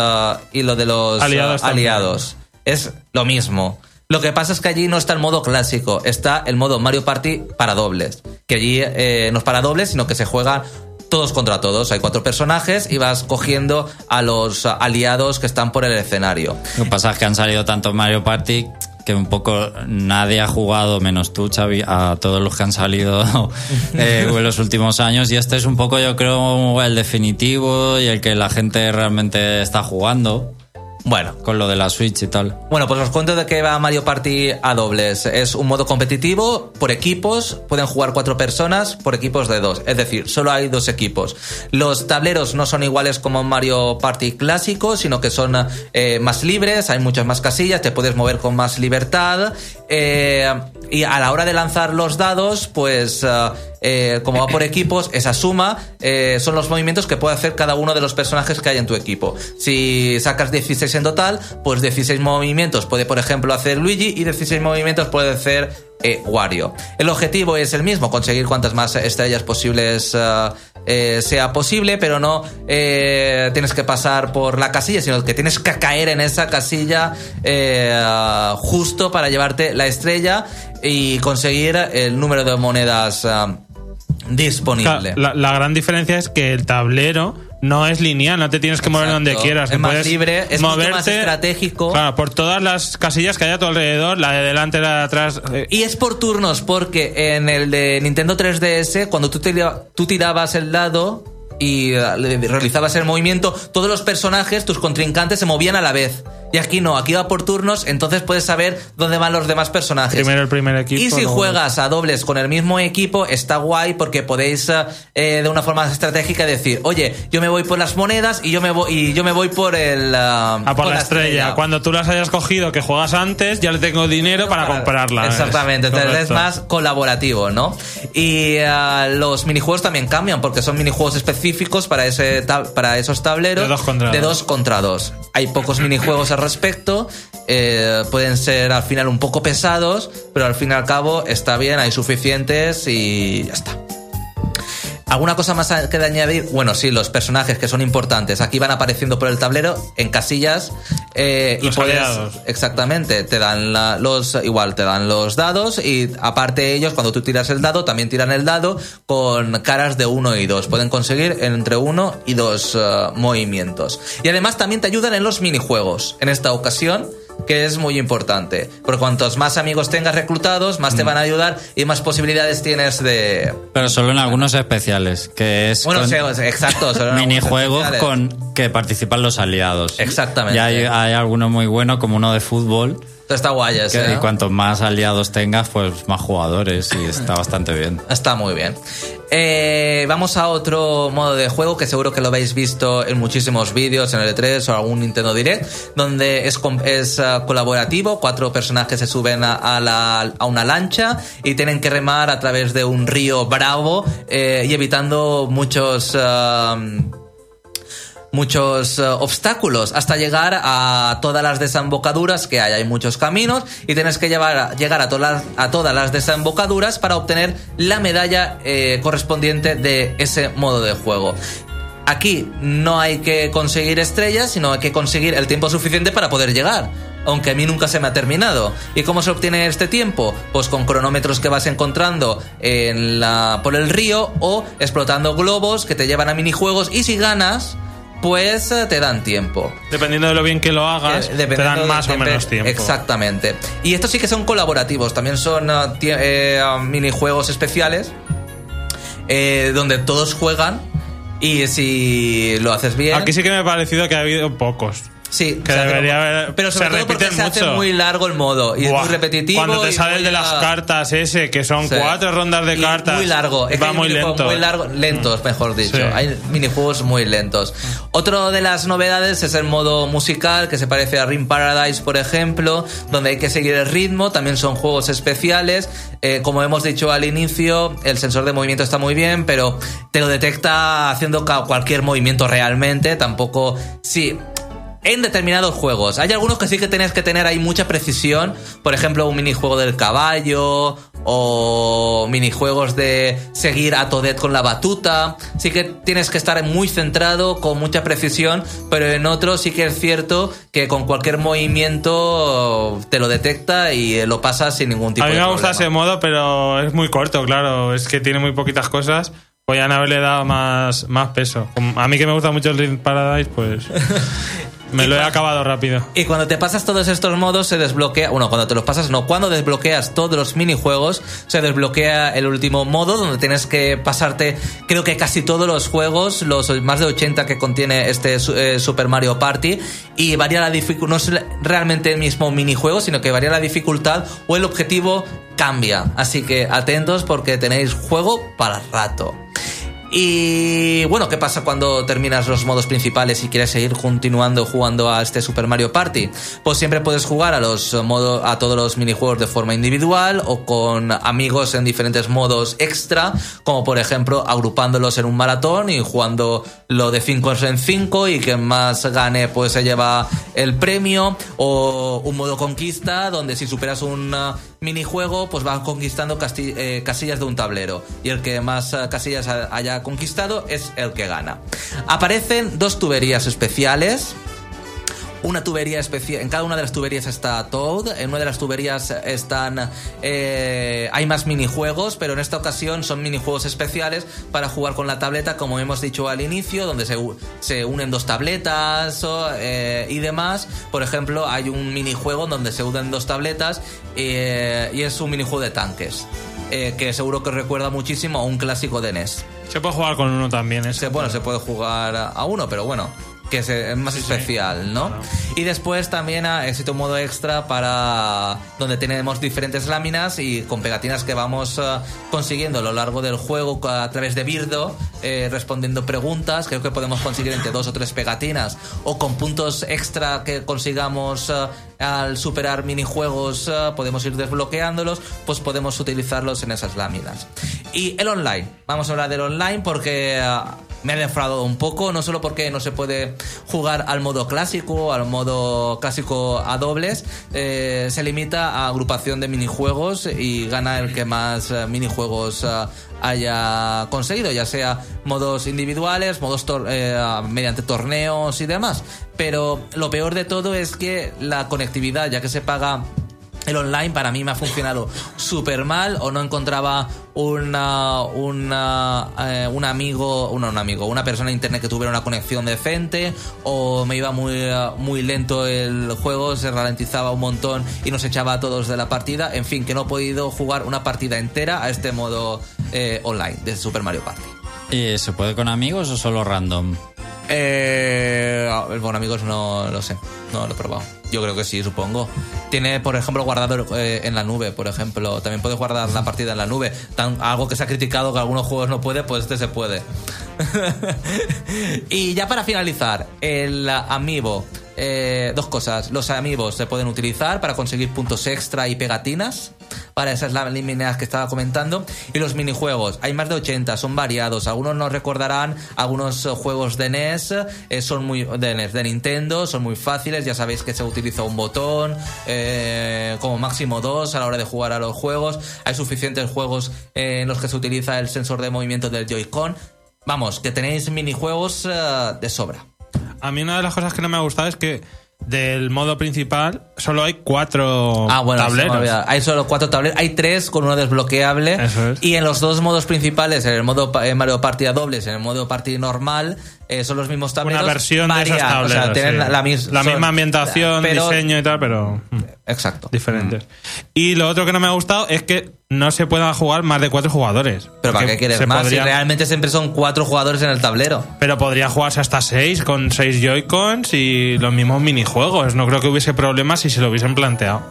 y lo de los Aliados también. aliados. Es lo mismo. Lo que pasa es que allí no está el modo clásico, está el modo Mario Party para dobles. Que allí eh, no es para dobles, sino que se juega todos contra todos. Hay cuatro personajes y vas cogiendo a los aliados que están por el escenario. Lo que pasa es que han salido tantos Mario Party que un poco nadie ha jugado, menos tú, Xavi, a todos los que han salido eh, en los últimos años. Y este es un poco, yo creo, el definitivo y el que la gente realmente está jugando Bueno, con lo de la Switch y tal. Bueno, pues os cuento de qué va Mario Party a dobles. Es un modo competitivo por equipos, pueden jugar cuatro personas por equipos de dos, es decir, solo hay dos equipos. Los tableros no son iguales como Mario Party clásico, sino que son eh, más libres, hay muchas más casillas, te puedes mover con más libertad. Eh, y a la hora de lanzar los dados, pues eh, eh, como va por equipos, esa suma son los movimientos que puede hacer cada uno de los personajes que hay en tu equipo. Si sacas 16 en total, pues 16 movimientos puede, por ejemplo, hacer Luigi y 16 movimientos puede hacer Wario. El objetivo es el mismo, conseguir cuantas más estrellas posibles eh, sea posible, pero no eh, tienes que pasar por la casilla, sino que tienes que caer en esa casilla eh, justo para llevarte la estrella y conseguir el número de monedas ah, disponible. La, la gran diferencia es que el tablero no es lineal, no te tienes que mover Exacto. donde quieras. Es más libre, es mucho más estratégico. Claro, por todas las casillas que hay a tu alrededor, la de delante, la de atrás. eh, Y es por turnos, porque en el de Nintendo 3DS, cuando tú, tira- tú tirabas el dado y eh, realizabas el movimiento, todos los personajes, tus contrincantes, se movían a la vez. Y aquí no, aquí va por turnos, entonces puedes saber dónde van los demás personajes. Primero el primer equipo. Y si juegas a dobles con el mismo equipo, está guay porque podéis eh, eh, de una forma estratégica decir, oye, yo me voy por las monedas y yo me voy, y yo me voy por el... ah, A por la estrella. Cuando tú las hayas cogido que juegas antes, ya le tengo dinero para comprarla. Exactamente, Es entonces es más colaborativo, ¿no? Y ah, los minijuegos también cambian porque son minijuegos específicos para, ese tab- para esos tableros De dos contra de dos. dos contra dos. Hay pocos minijuegos respecto, eh, pueden ser al final un poco pesados, pero al fin y al cabo está bien, hay suficientes y ya está. ¿Alguna cosa más que de añadir? Bueno, sí, los personajes que son importantes. Aquí van apareciendo por el tablero en casillas eh, y Los puedes aliados. exactamente te dan la- los igual te dan los dados y aparte ellos cuando tú tiras el dado también tiran el dado con caras de uno y dos. Pueden conseguir entre uno y dos eh, movimientos. Y además también te ayudan en los minijuegos. En esta ocasión que es muy importante. Porque cuantos más amigos tengas reclutados, más te Mm. van a ayudar y más posibilidades tienes de, Pero solo en algunos especiales, que es bueno, con sí, exacto. minijuegos especiales. con que participan los aliados. Exactamente. Y hay, hay algunos muy buenos, como uno de fútbol, Está guay ese, que ¿eh? cuantos más aliados tengas, pues más jugadores y está bastante bien. Está muy bien. Eh, vamos a otro modo de juego que seguro que lo habéis visto en muchísimos vídeos, en el E3 o algún Nintendo Direct, donde es, es ah, colaborativo, cuatro personajes se suben a, a la- a una lancha y tienen que remar a través de un río bravo eh, y evitando muchos... ah, muchos eh, obstáculos hasta llegar a todas las desembocaduras que hay. Hay muchos caminos y tienes que llevar a- llegar a, todas a todas las desembocaduras para obtener la medalla eh, correspondiente de ese modo de juego. Aquí no hay que conseguir estrellas, sino hay que conseguir el tiempo suficiente para poder llegar. Aunque a mí nunca se me ha terminado. ¿Y cómo se obtiene este tiempo? Pues con cronómetros que vas encontrando en la, por el río o explotando globos que te llevan a minijuegos y si ganas, pues eh, te dan tiempo. Dependiendo de lo bien que lo hagas, Eh, te dan más de- o menos tiempo. Exactamente. Y estos sí que son colaborativos, también son ah, tie- eh, ah, minijuegos especiales eh, donde todos juegan y si lo haces bien... Aquí sí que me ha parecido que ha habido pocos. Sí, Que se hace- debería haber- Pero sobre se todo porque repiten se hace mucho. muy largo el modo y Buah, es muy repetitivo. Cuando te sale el de las cartas ese, que son Sí. cuatro rondas de Y cartas. Muy largo. Es Va muy lento. Muy largo, lentos, mejor dicho. Sí. Hay minijuegos muy lentos. Otro de las novedades es el modo musical, que se parece a Ring Paradise, por ejemplo, donde hay que seguir el ritmo. También son juegos especiales. Eh, como hemos dicho al inicio, el sensor de movimiento está muy bien, pero te lo detecta haciendo cualquier movimiento realmente. Tampoco. Sí, en determinados juegos. Hay algunos que sí que tienes que tener ahí mucha precisión. Por ejemplo, un minijuego del caballo o minijuegos de seguir a Toadette con la batuta. Sí que tienes que estar muy centrado, con mucha precisión, pero en otros sí que es cierto que con cualquier movimiento te lo detecta y lo pasas sin ningún tipo A mí de me gusta problema. ese modo, pero es muy corto, claro. Es que tiene muy poquitas cosas. Podrían haberle dado más, más peso. A mí que me gusta mucho el Ring Paradise, pues me lo he acabado rápido. Y cuando te pasas todos estos modos se desbloquea, bueno, cuando te los pasas no, cuando desbloqueas todos los minijuegos se desbloquea el último modo donde tienes que pasarte, creo que casi todos los juegos, los más de 80 que contiene este eh, Super Mario Party y varía la dificultad, no es realmente el mismo minijuego, sino que varía la dificultad o el objetivo cambia. Así que atentos porque tenéis juego para rato. Y bueno, ¿qué pasa cuando terminas los modos principales y quieres seguir continuando jugando a este Super Mario Party? Pues siempre puedes jugar a los modos, a todos los minijuegos de forma individual o con amigos en diferentes modos extra, como por ejemplo agrupándolos en un maratón y jugando lo de 5 en 5 y quien más gane pues se lleva el premio o un modo conquista donde si superas un minijuego pues va conquistando eh, casillas de un tablero y el que más eh, casillas ha- haya conquistado es el que gana. Aparecen dos tuberías especiales una tubería especial. En cada una de las tuberías está Toad. En una de las tuberías están. eh, hay más minijuegos, pero en esta ocasión son minijuegos especiales para jugar con la tableta, como hemos dicho al inicio, donde se, se unen dos tabletas o, eh, y demás. Por ejemplo, hay un minijuego donde se unen dos tabletas eh, y es un minijuego de tanques. eh, que seguro que recuerda muchísimo a un clásico de NES. Se puede jugar con uno también, ¿eh? Se, bueno, se puede jugar a uno, pero bueno, que es, más especial, ¿no? Y después también ah, existe un modo extra para donde tenemos diferentes láminas y con pegatinas que vamos ah, consiguiendo a lo largo del juego a través de Birdo, eh, respondiendo preguntas. Creo que podemos conseguir entre dos o tres pegatinas o con puntos extra que consigamos ah, al superar minijuegos ah, podemos ir desbloqueándolos, pues podemos utilizarlos en esas láminas. Y el online, vamos a hablar del online porque ah, me ha defraudado un poco, no solo porque no se puede jugar al modo clásico, al modo clásico a dobles, eh, se limita a agrupación de minijuegos y gana el que más eh, minijuegos eh, haya conseguido, ya sea modos individuales, modos eh, mediante torneos y demás. Pero lo peor de todo es que la conectividad, ya que se paga el online para mí me ha funcionado súper mal o no encontraba una, una, eh, un amigo, una, un amigo, una persona en internet que tuviera una conexión decente o me iba muy, eh, muy lento el juego, se ralentizaba un montón y nos echaba a todos de la partida. En fin, que no he podido jugar una partida entera a este modo eh, online de Super Mario Party. ¿Y se puede con amigos o solo random? Eh, bueno, amigos, no lo sé. No lo he probado. Yo creo que sí, supongo. Tiene, por ejemplo, guardado eh, en la nube, por ejemplo. También puedes guardar la partida en la nube. Tan- algo que se ha criticado que algunos juegos no puede, pues este se puede. y ya para finalizar, el amiibo. Eh, dos cosas. Los amigos se pueden utilizar para conseguir puntos extra y pegatinas. Para esas láminas que estaba comentando. Y los minijuegos. Hay más de 80, son variados. Algunos nos recordarán algunos eh, juegos de NES. eh, son muy. de NES, de Nintendo. Son muy fáciles. Ya sabéis que se utiliza un botón. eh, como máximo dos a la hora de jugar a los juegos. Hay suficientes juegos en los que se utiliza el sensor de movimiento del Joy-Con. Vamos, que tenéis minijuegos de sobra. A mí una de las cosas que no me ha gustado es que del modo principal solo hay cuatro Ah, bueno, tableros. hay solo cuatro tableros. Hay tres con uno desbloqueable. Eso es. Y en los dos modos principales, en el modo Mario Party a dobles, en el modo Party normal, eh, son los mismos tableros. Una versión de esos tableros. O sea, tienen sí. la, la mis- La son- misma ambientación, pero- diseño y tal, pero mm, Exacto. diferentes. Y lo otro que no me ha gustado es que no se pueda jugar más de cuatro jugadores. Pero ¿para qué quieres más? podría- Si realmente siempre son cuatro jugadores en el tablero. Pero podría jugarse hasta seis con seis Joy-Cons y los mismos minijuegos. No creo que hubiese problemas si se lo hubiesen planteado.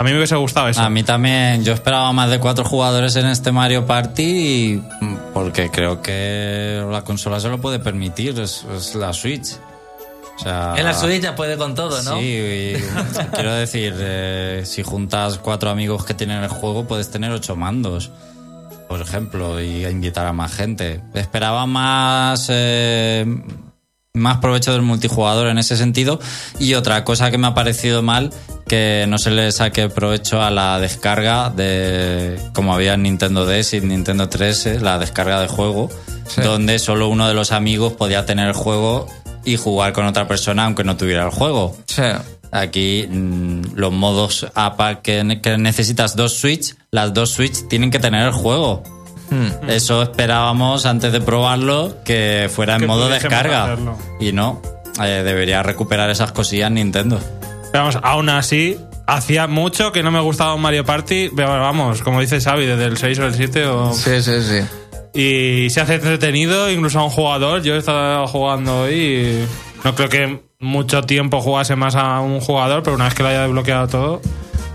A mí me hubiese gustado eso. A mí también, yo esperaba más de cuatro jugadores en este Mario Party y- porque creo que la consola se lo puede permitir, es, es la Switch. O sea, En la Switch ya puede con todo, ¿no? Sí, y quiero decir, eh, si juntas cuatro amigos que tienen el juego, puedes tener ocho mandos, por ejemplo, y invitar a más gente. Esperaba más, eh, más provecho del multijugador en ese sentido. Y otra cosa que me ha parecido mal, que no se le saque provecho a la descarga de, como había en Nintendo DS y Nintendo 3, la descarga de juego, donde solo uno de los amigos podía tener el juego y jugar con otra persona aunque no tuviera el juego. Sí. Aquí mm, los modos APA que necesitas dos Switch, las dos Switch tienen que tener el juego. Hmm. Eso esperábamos antes de probarlo que fuera en Que modo descarga. hacerlo. Y no, eh, debería recuperar esas cosillas Nintendo. Pero vamos, aún así, hacía mucho que no me gustaba un Mario Party. Pero vamos, como dice Xavi, desde el 6 o el 7 o... Sí, sí, sí. Y se hace entretenido, incluso a un jugador. Yo he estado jugando hoy y no creo que mucho tiempo jugase más a un jugador, pero una vez que lo haya desbloqueado todo,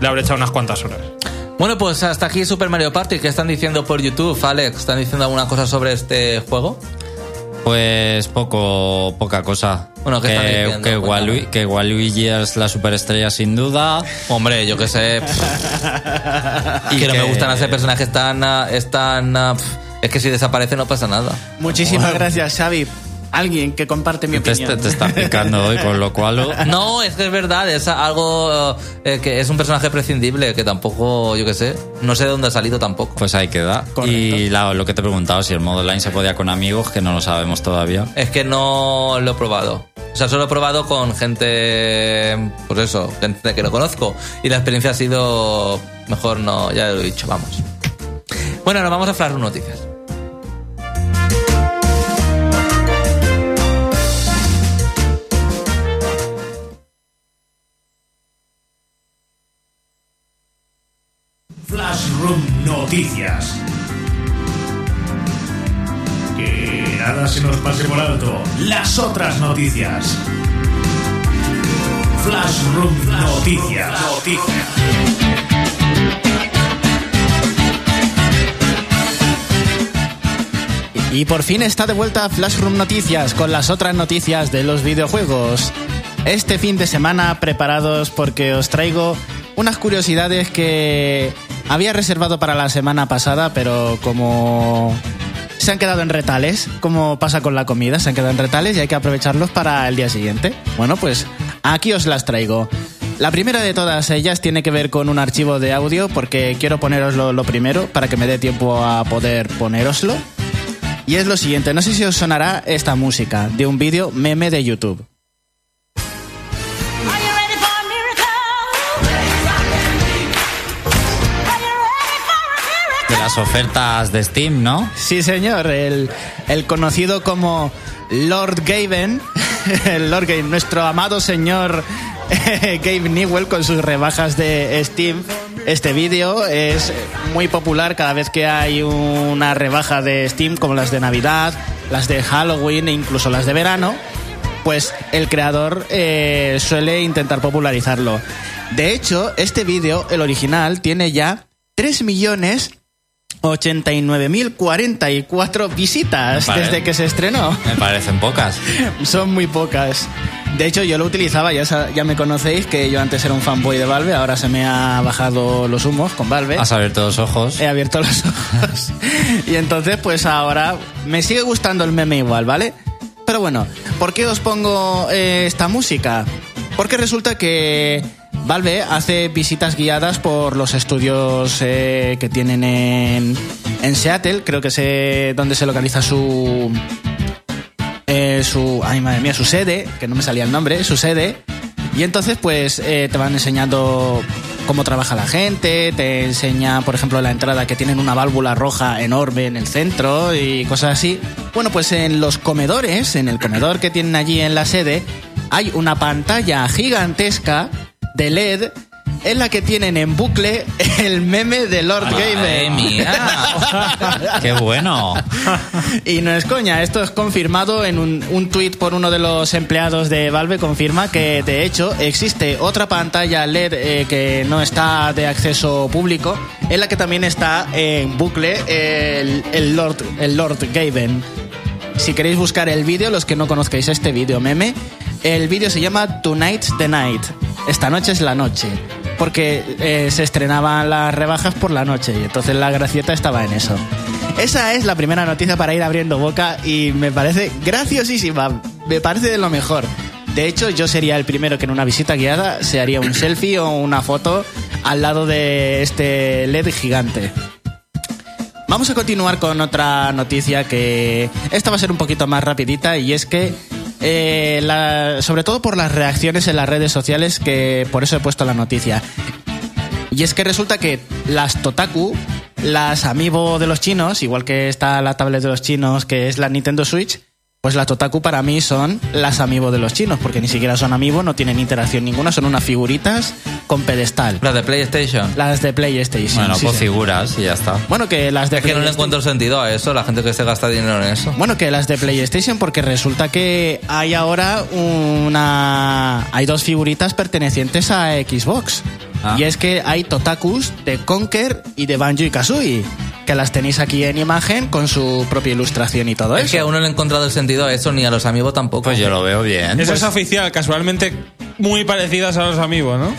le habré echado unas cuantas horas. Bueno, pues hasta aquí Super Mario Party. ¿Qué están diciendo por YouTube, Alex? ¿Están diciendo alguna cosa sobre este juego? Pues poco, poca cosa. Bueno, ¿qué que, están diciendo? que. Walui- que Waluigi es la superestrella sin duda. Hombre, yo que sé. y que no me gustan hacer personajes tan. ah, es tan. ah, es que si desaparece no pasa nada. Muchísimas gracias, Xavi. Alguien que comparte mi Te, opinión. te, te está picando hoy, con lo cual... No, es que es verdad, es algo eh, que es un personaje prescindible que tampoco, yo qué sé, no sé de dónde ha salido tampoco. Pues ahí queda. Correcto. Y la- lo que te he preguntado, si el modo online se podía con amigos, que no lo sabemos todavía. Es que no lo he probado. O sea, solo he probado con gente, pues eso, gente que no conozco. Y la experiencia ha sido, mejor no, ya lo he dicho, vamos. Bueno, nos vamos a Flash Noticias. Noticias. Que nada se nos pase por alto. Las otras noticias. Flash Room Noticias. Noticias. Y por fin está de vuelta Flash Room Noticias con las otras noticias de los videojuegos. Este fin de semana preparados porque os traigo unas curiosidades que había reservado para la semana pasada, pero como se han quedado en retales, como pasa con la comida, se han quedado en retales y hay que aprovecharlos para el día siguiente. Bueno, pues aquí os las traigo. La primera de todas ellas tiene que ver con un archivo de audio porque quiero poneroslo lo primero para que me dé tiempo a poder ponéroslo. Y es lo siguiente, no sé si os sonará esta música de un vídeo meme de YouTube. Las ofertas de Steam, ¿no? Sí, señor, el, conocido como Lord Gaben, el Lord Gaben, nuestro amado señor Gabe Newell con sus rebajas de Steam. Este vídeo es muy popular cada vez que hay una rebaja de Steam, como las de Navidad, las de Halloween e incluso las de verano. Pues el creador eh, suele intentar popularizarlo. De hecho, este vídeo, el original, tiene ya 3 millones 89.044 visitas Vale. desde que se estrenó. Me parecen pocas. Son muy pocas. De hecho, yo lo utilizaba, ya, ya me conocéis, que yo antes era un fanboy de Valve, ahora se me ha bajado los humos con Valve. Has abierto los ojos. He abierto los ojos. y entonces, pues ahora me sigue gustando el meme igual, ¿vale? Pero bueno, ¿por qué os pongo eh, esta música? Porque resulta que Valve hace visitas guiadas por los estudios eh, que tienen en, en Seattle, creo que es donde se localiza su, eh, su, ay madre mía, su sede, que no me salía el nombre, su sede. Y entonces pues eh, te van enseñando cómo trabaja la gente, te enseña por ejemplo la entrada que tienen una válvula roja enorme en el centro y cosas así. Bueno pues en los comedores, en el comedor que tienen allí en la sede, hay una pantalla gigantesca de LED en la que tienen en bucle el meme de Lord Gamer. mía. ¡Qué bueno! Y no es coña, esto es confirmado en un, un tuit por uno de los empleados de Valve, confirma que de hecho existe otra pantalla LED eh, que no está de acceso público, en la que también está en bucle el, el Lord, el Lord Gaben. Si queréis buscar el vídeo, los que no conozcáis este vídeo meme, el vídeo se llama Tonight's the Night. Esta noche es la noche. Porque eh, se estrenaban las rebajas por la noche y entonces la gracieta estaba en eso. Esa es la primera noticia para ir abriendo boca y me parece graciosísima. Me parece de lo mejor. De hecho, yo sería el primero que en una visita guiada se haría un selfie o una foto al lado de este LED gigante. Vamos a continuar con otra noticia que esta va a ser un poquito más rapidita y es que eh, la- sobre todo por las reacciones en las redes sociales que por eso he puesto la noticia. Y es que resulta que las Totaku, las Amiibo de los chinos, igual que está la tablet de los chinos que es la Nintendo Switch, pues las Totaku para mí son las Amiibo de los chinos, porque ni siquiera son Amiibo, no tienen interacción ninguna, son unas figuritas con pedestal. Las de PlayStation. Las de PlayStation. Bueno, sí, pues sí. figuras y ya está. Bueno, que las de Es que no le encuentro sentido a eso, la gente que se gasta dinero en eso. Bueno, que las de PlayStation, porque resulta que hay ahora una. Hay dos figuritas pertenecientes a Xbox. Ah. Y es que hay Totakus de Conker y de Banjo y Kazooie. Que las tenéis aquí en imagen con su propia ilustración y todo Es eso. que aún no le he encontrado el sentido a eso ni a los amigos tampoco. Pues yo lo veo bien. Eso es oficial, casualmente muy parecidas a los amigos, ¿no?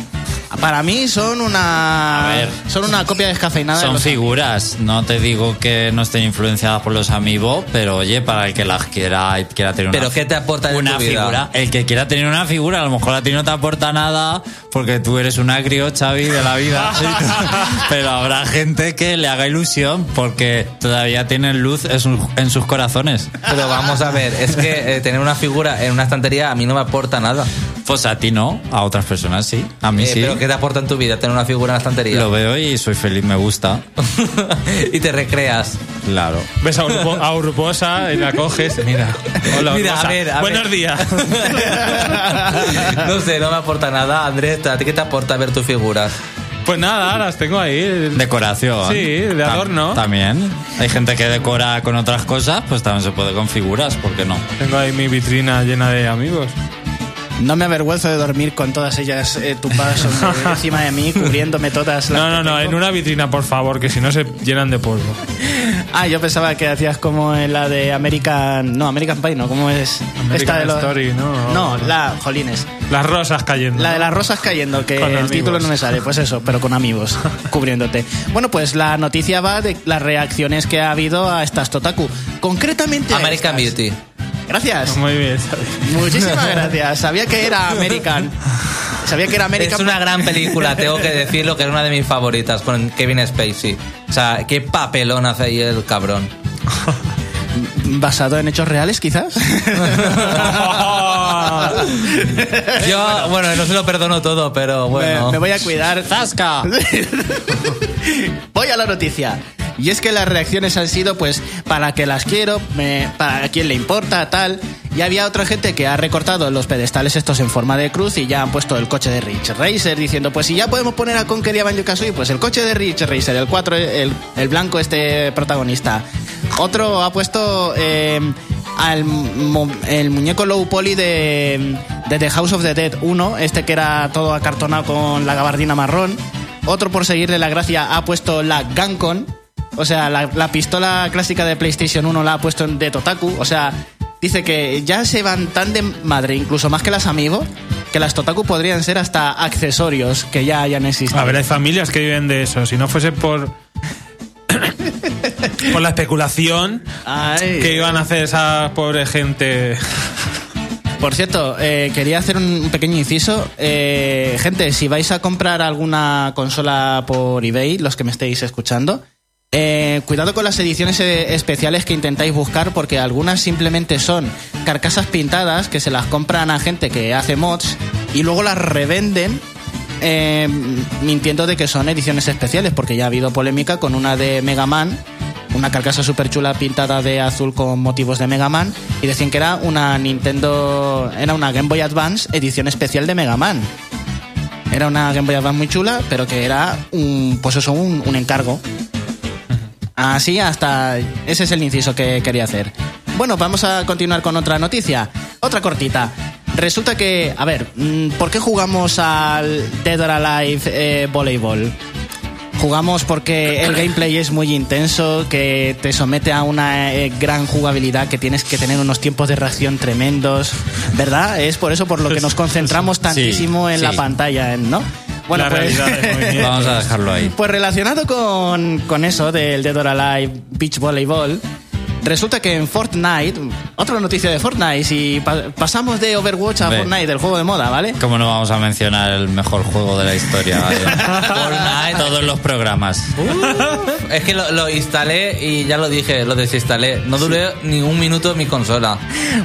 Para mí son una. A ver. Son una copia descafeinada de Son los figuras, no te digo que no estén influenciadas por los amigos, pero oye, para el que las quiera y quiera tener una, ¿Pero qué te aportan en una tu vida? figura, el que quiera tener una figura, a lo mejor a ti no te aporta nada porque tú eres un agrio, Xavi, de la vida. pero habrá gente que le haga ilusión porque todavía tienen luz en sus, en sus corazones. Pero vamos a ver, es que eh, tener una figura en una estantería a mí no me aporta nada. Pues a ti no, a otras personas sí, a mí Eh, sí. ¿Pero qué te aporta en tu vida tener una figura en la estantería? Lo veo y soy feliz, me gusta. y te recreas. Claro. Ves a, Urpo- a Urposa y la coges. Mira, hola, Mira, a ver, a Buenos ver. días. no sé, no me aporta nada. Andrés, ¿a ti qué te aporta ver tus figuras? Pues nada, las tengo ahí. Decoración. Sí, de adorno. También. Hay gente que decora con otras cosas, pues también se puede con figuras, ¿por qué no? Tengo ahí mi vitrina llena de amigos. No me avergüenzo de dormir con todas ellas eh, tumbadas sobre- encima de mí, cubriéndome todas las. No, no, no, tengo. en una vitrina, por favor, que si no se llenan de polvo. Ah, yo pensaba que hacías como en la de American. No, American Pie, ¿no? ¿Cómo es? American de los- Story, ¿no? No, la. Jolines. Las rosas cayendo. La de las rosas cayendo, que Con el amigos. título no me sale, pues eso, pero con amigos, cubriéndote. Bueno, pues la noticia va de las reacciones que ha habido a estas Totaku. Concretamente. American estas. Beauty. Gracias. Muy bien. Muchísimas gracias. Sabía que era American. Sabía que era American. Es una gran película, tengo que decirlo, que es una de mis favoritas, con Kevin Spacey. O sea, qué papelón hace ahí el cabrón. Basado en hechos reales, quizás. Yo, bueno, no se lo perdono todo, pero bueno. Me, me voy a cuidar. ¡Zasca! voy a la noticia. Y es que las reacciones han sido, pues, para que las quiero, para quien le importa, tal. Y había otra gente que ha recortado los pedestales estos en forma de cruz y ya han puesto el coche de Rich Racer diciendo, pues si ya podemos poner a Conker y a Banjo-Kazooie, pues el coche de Rich Racer, el 4, el, el blanco este protagonista. Otro ha puesto eh, al el muñeco low poly de, de The House of the Dead 1, este que era todo acartonado con la gabardina marrón. Otro por seguirle la gracia ha puesto la Gancon, o sea, la, la pistola clásica de PlayStation 1 la ha puesto de Totaku, o sea, dice que ya se van tan de madre, incluso más que las Amiibo, que las Totaku podrían ser hasta accesorios que ya hayan existido. A ver, hay familias que viven de eso. Si no fuese por. por la especulación Ay. que iban a hacer esa pobre gente. Por cierto, eh, quería hacer un un pequeño inciso. Eh, gente, si vais a comprar alguna consola por eBay, los que me estéis escuchando, eh, cuidado con las ediciones eh, especiales que intentáis buscar, porque algunas simplemente son carcasas pintadas que se las compran a gente que hace mods y luego las revenden. eh, mintiendo de que son ediciones especiales, porque ya ha habido polémica con una de Mega Man, una carcasa súper chula pintada de azul con motivos de Mega Man y decían que era una Nintendo, era una Game Boy Advance edición especial de Mega Man. Era una Game Boy Advance muy chula, pero que era un, pues eso, un, un encargo. Así hasta ese es el inciso que quería hacer. Bueno, vamos a continuar con otra noticia, otra cortita. Resulta que, a ver, mm, ¿por qué jugamos al Dead or Alive eh, Volleyball? Jugamos porque el gameplay es muy intenso, que te somete a una eh, gran jugabilidad, que tienes que tener unos tiempos de reacción tremendos, ¿verdad? Es por eso por lo que nos concentramos tantísimo en la pantalla, ¿no? La realidad del movimiento. Vamos a dejarlo ahí. Pues relacionado con, con eso del Dead or Alive Beach Volleyball, resulta que en Fortnite, otra noticia de Fortnite, si pa- pasamos de Overwatch a Ve. Fortnite, del juego de moda, ¿vale? ¿Cómo no vamos a mencionar el mejor juego de la historia? Fortnite. Todos los programas. Es que lo, lo instalé y ya lo dije, lo desinstalé. No duré ni un minuto en mi consola.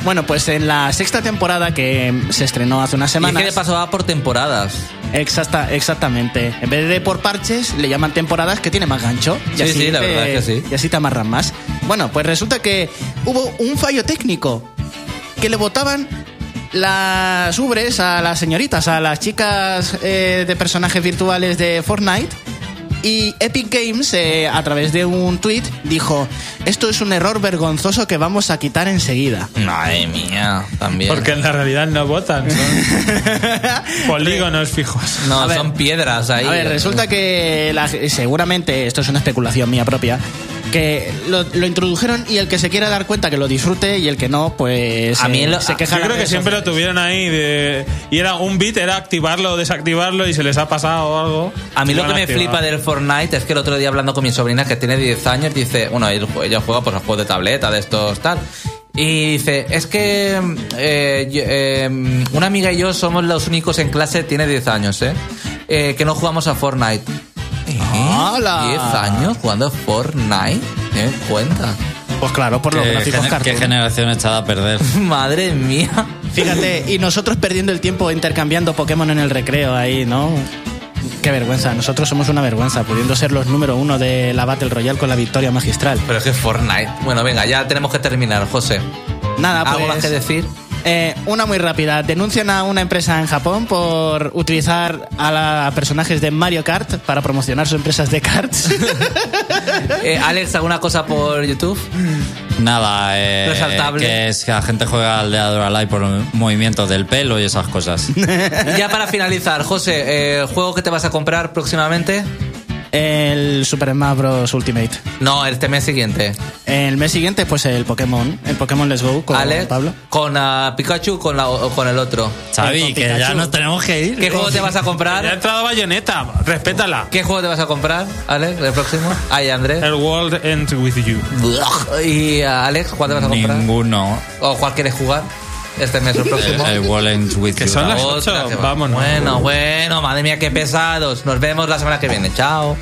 Bueno, pues en la sexta temporada que se estrenó hace unas Y es semanas. que de paso va por temporadas. Exacta, exactamente. En vez de por parches, le llaman temporadas que tiene más gancho. Y Sí, así sí, la te- verdad es que sí. Y así te amarran más. Bueno, pues resulta que hubo un fallo técnico que le botaban las ubres a las señoritas, a las chicas eh, de personajes virtuales de Fortnite. Y Epic Games, eh, a través de un tweet, dijo: Esto es un error vergonzoso que vamos a quitar enseguida. Madre mía, también. Porque en la realidad no votan, son polígonos fijos. no, ver. son piedras ahí. A ver, resulta que la- seguramente, esto es una especulación mía propia, que lo, lo introdujeron y el que se quiera dar cuenta que lo disfrute y el que no, pues A mí eh, lo- se queja. Yo creo que siempre lo tuvieron ahí de- y era un bit, era activarlo o desactivarlo y se les ha pasado algo. A mí lo que me activado. flipa del Fortnite es que el otro día hablando con mi sobrina que tiene 10 años, dice, bueno, ella ella juega pues a juegos de tableta, de estos tal. Y dice, es que eh, yo- eh, una amiga y yo somos los únicos en clase, tiene 10 años, ¿eh? Eh, que no jugamos a Fortnite. ¿Eh? ¡Hala! 10 años jugando Fortnite. ¿Te das cuenta? Pues claro, por los ¿Qué, gráficos gener- qué generación echada a perder? Madre mía. Fíjate, y nosotros perdiendo el tiempo intercambiando Pokémon en el recreo ahí, ¿no? Qué vergüenza, nosotros somos una vergüenza, pudiendo ser los número uno de la Battle Royale con la victoria magistral. Pero es que Fortnite. Bueno, venga, ya tenemos que terminar, José. Nada, ¿Algo pues, más que decir? Eh, una muy rápida. Denuncian a una empresa en Japón por utilizar a, la- a personajes de Mario Kart para promocionar sus empresas de karts. Eh, Alex, ¿alguna cosa por YouTube? Nada, eh, Resaltable. que es que la gente juega al Dead Alive por movimientos del pelo y esas cosas. Ya para finalizar, José, eh, ¿juego que te vas a comprar próximamente? El Super Smash Bros. Ultimate. No, este mes siguiente. El mes siguiente, pues el Pokémon. El Pokémon Let's Go con Alex, Pablo. con ah, Pikachu con la, o con el otro. Xavi, que ya nos tenemos que ir. ¿Qué juego te vas a Ya ha comprar? entrado Bayonetta, respétala. ¿Qué juego te vas a comprar, Alex, el próximo? Ay, Andrés. El World Ends With You. Y ah, Alex, ¿cuál te vas a comprar? Ninguno. ¿O cuál quieres jugar este mes o el próximo? el Wall Ends With Que You. son las Otra ocho, que va. vámonos. Bueno, bueno, madre mía, qué pesados. Nos vemos la semana que viene. Chao.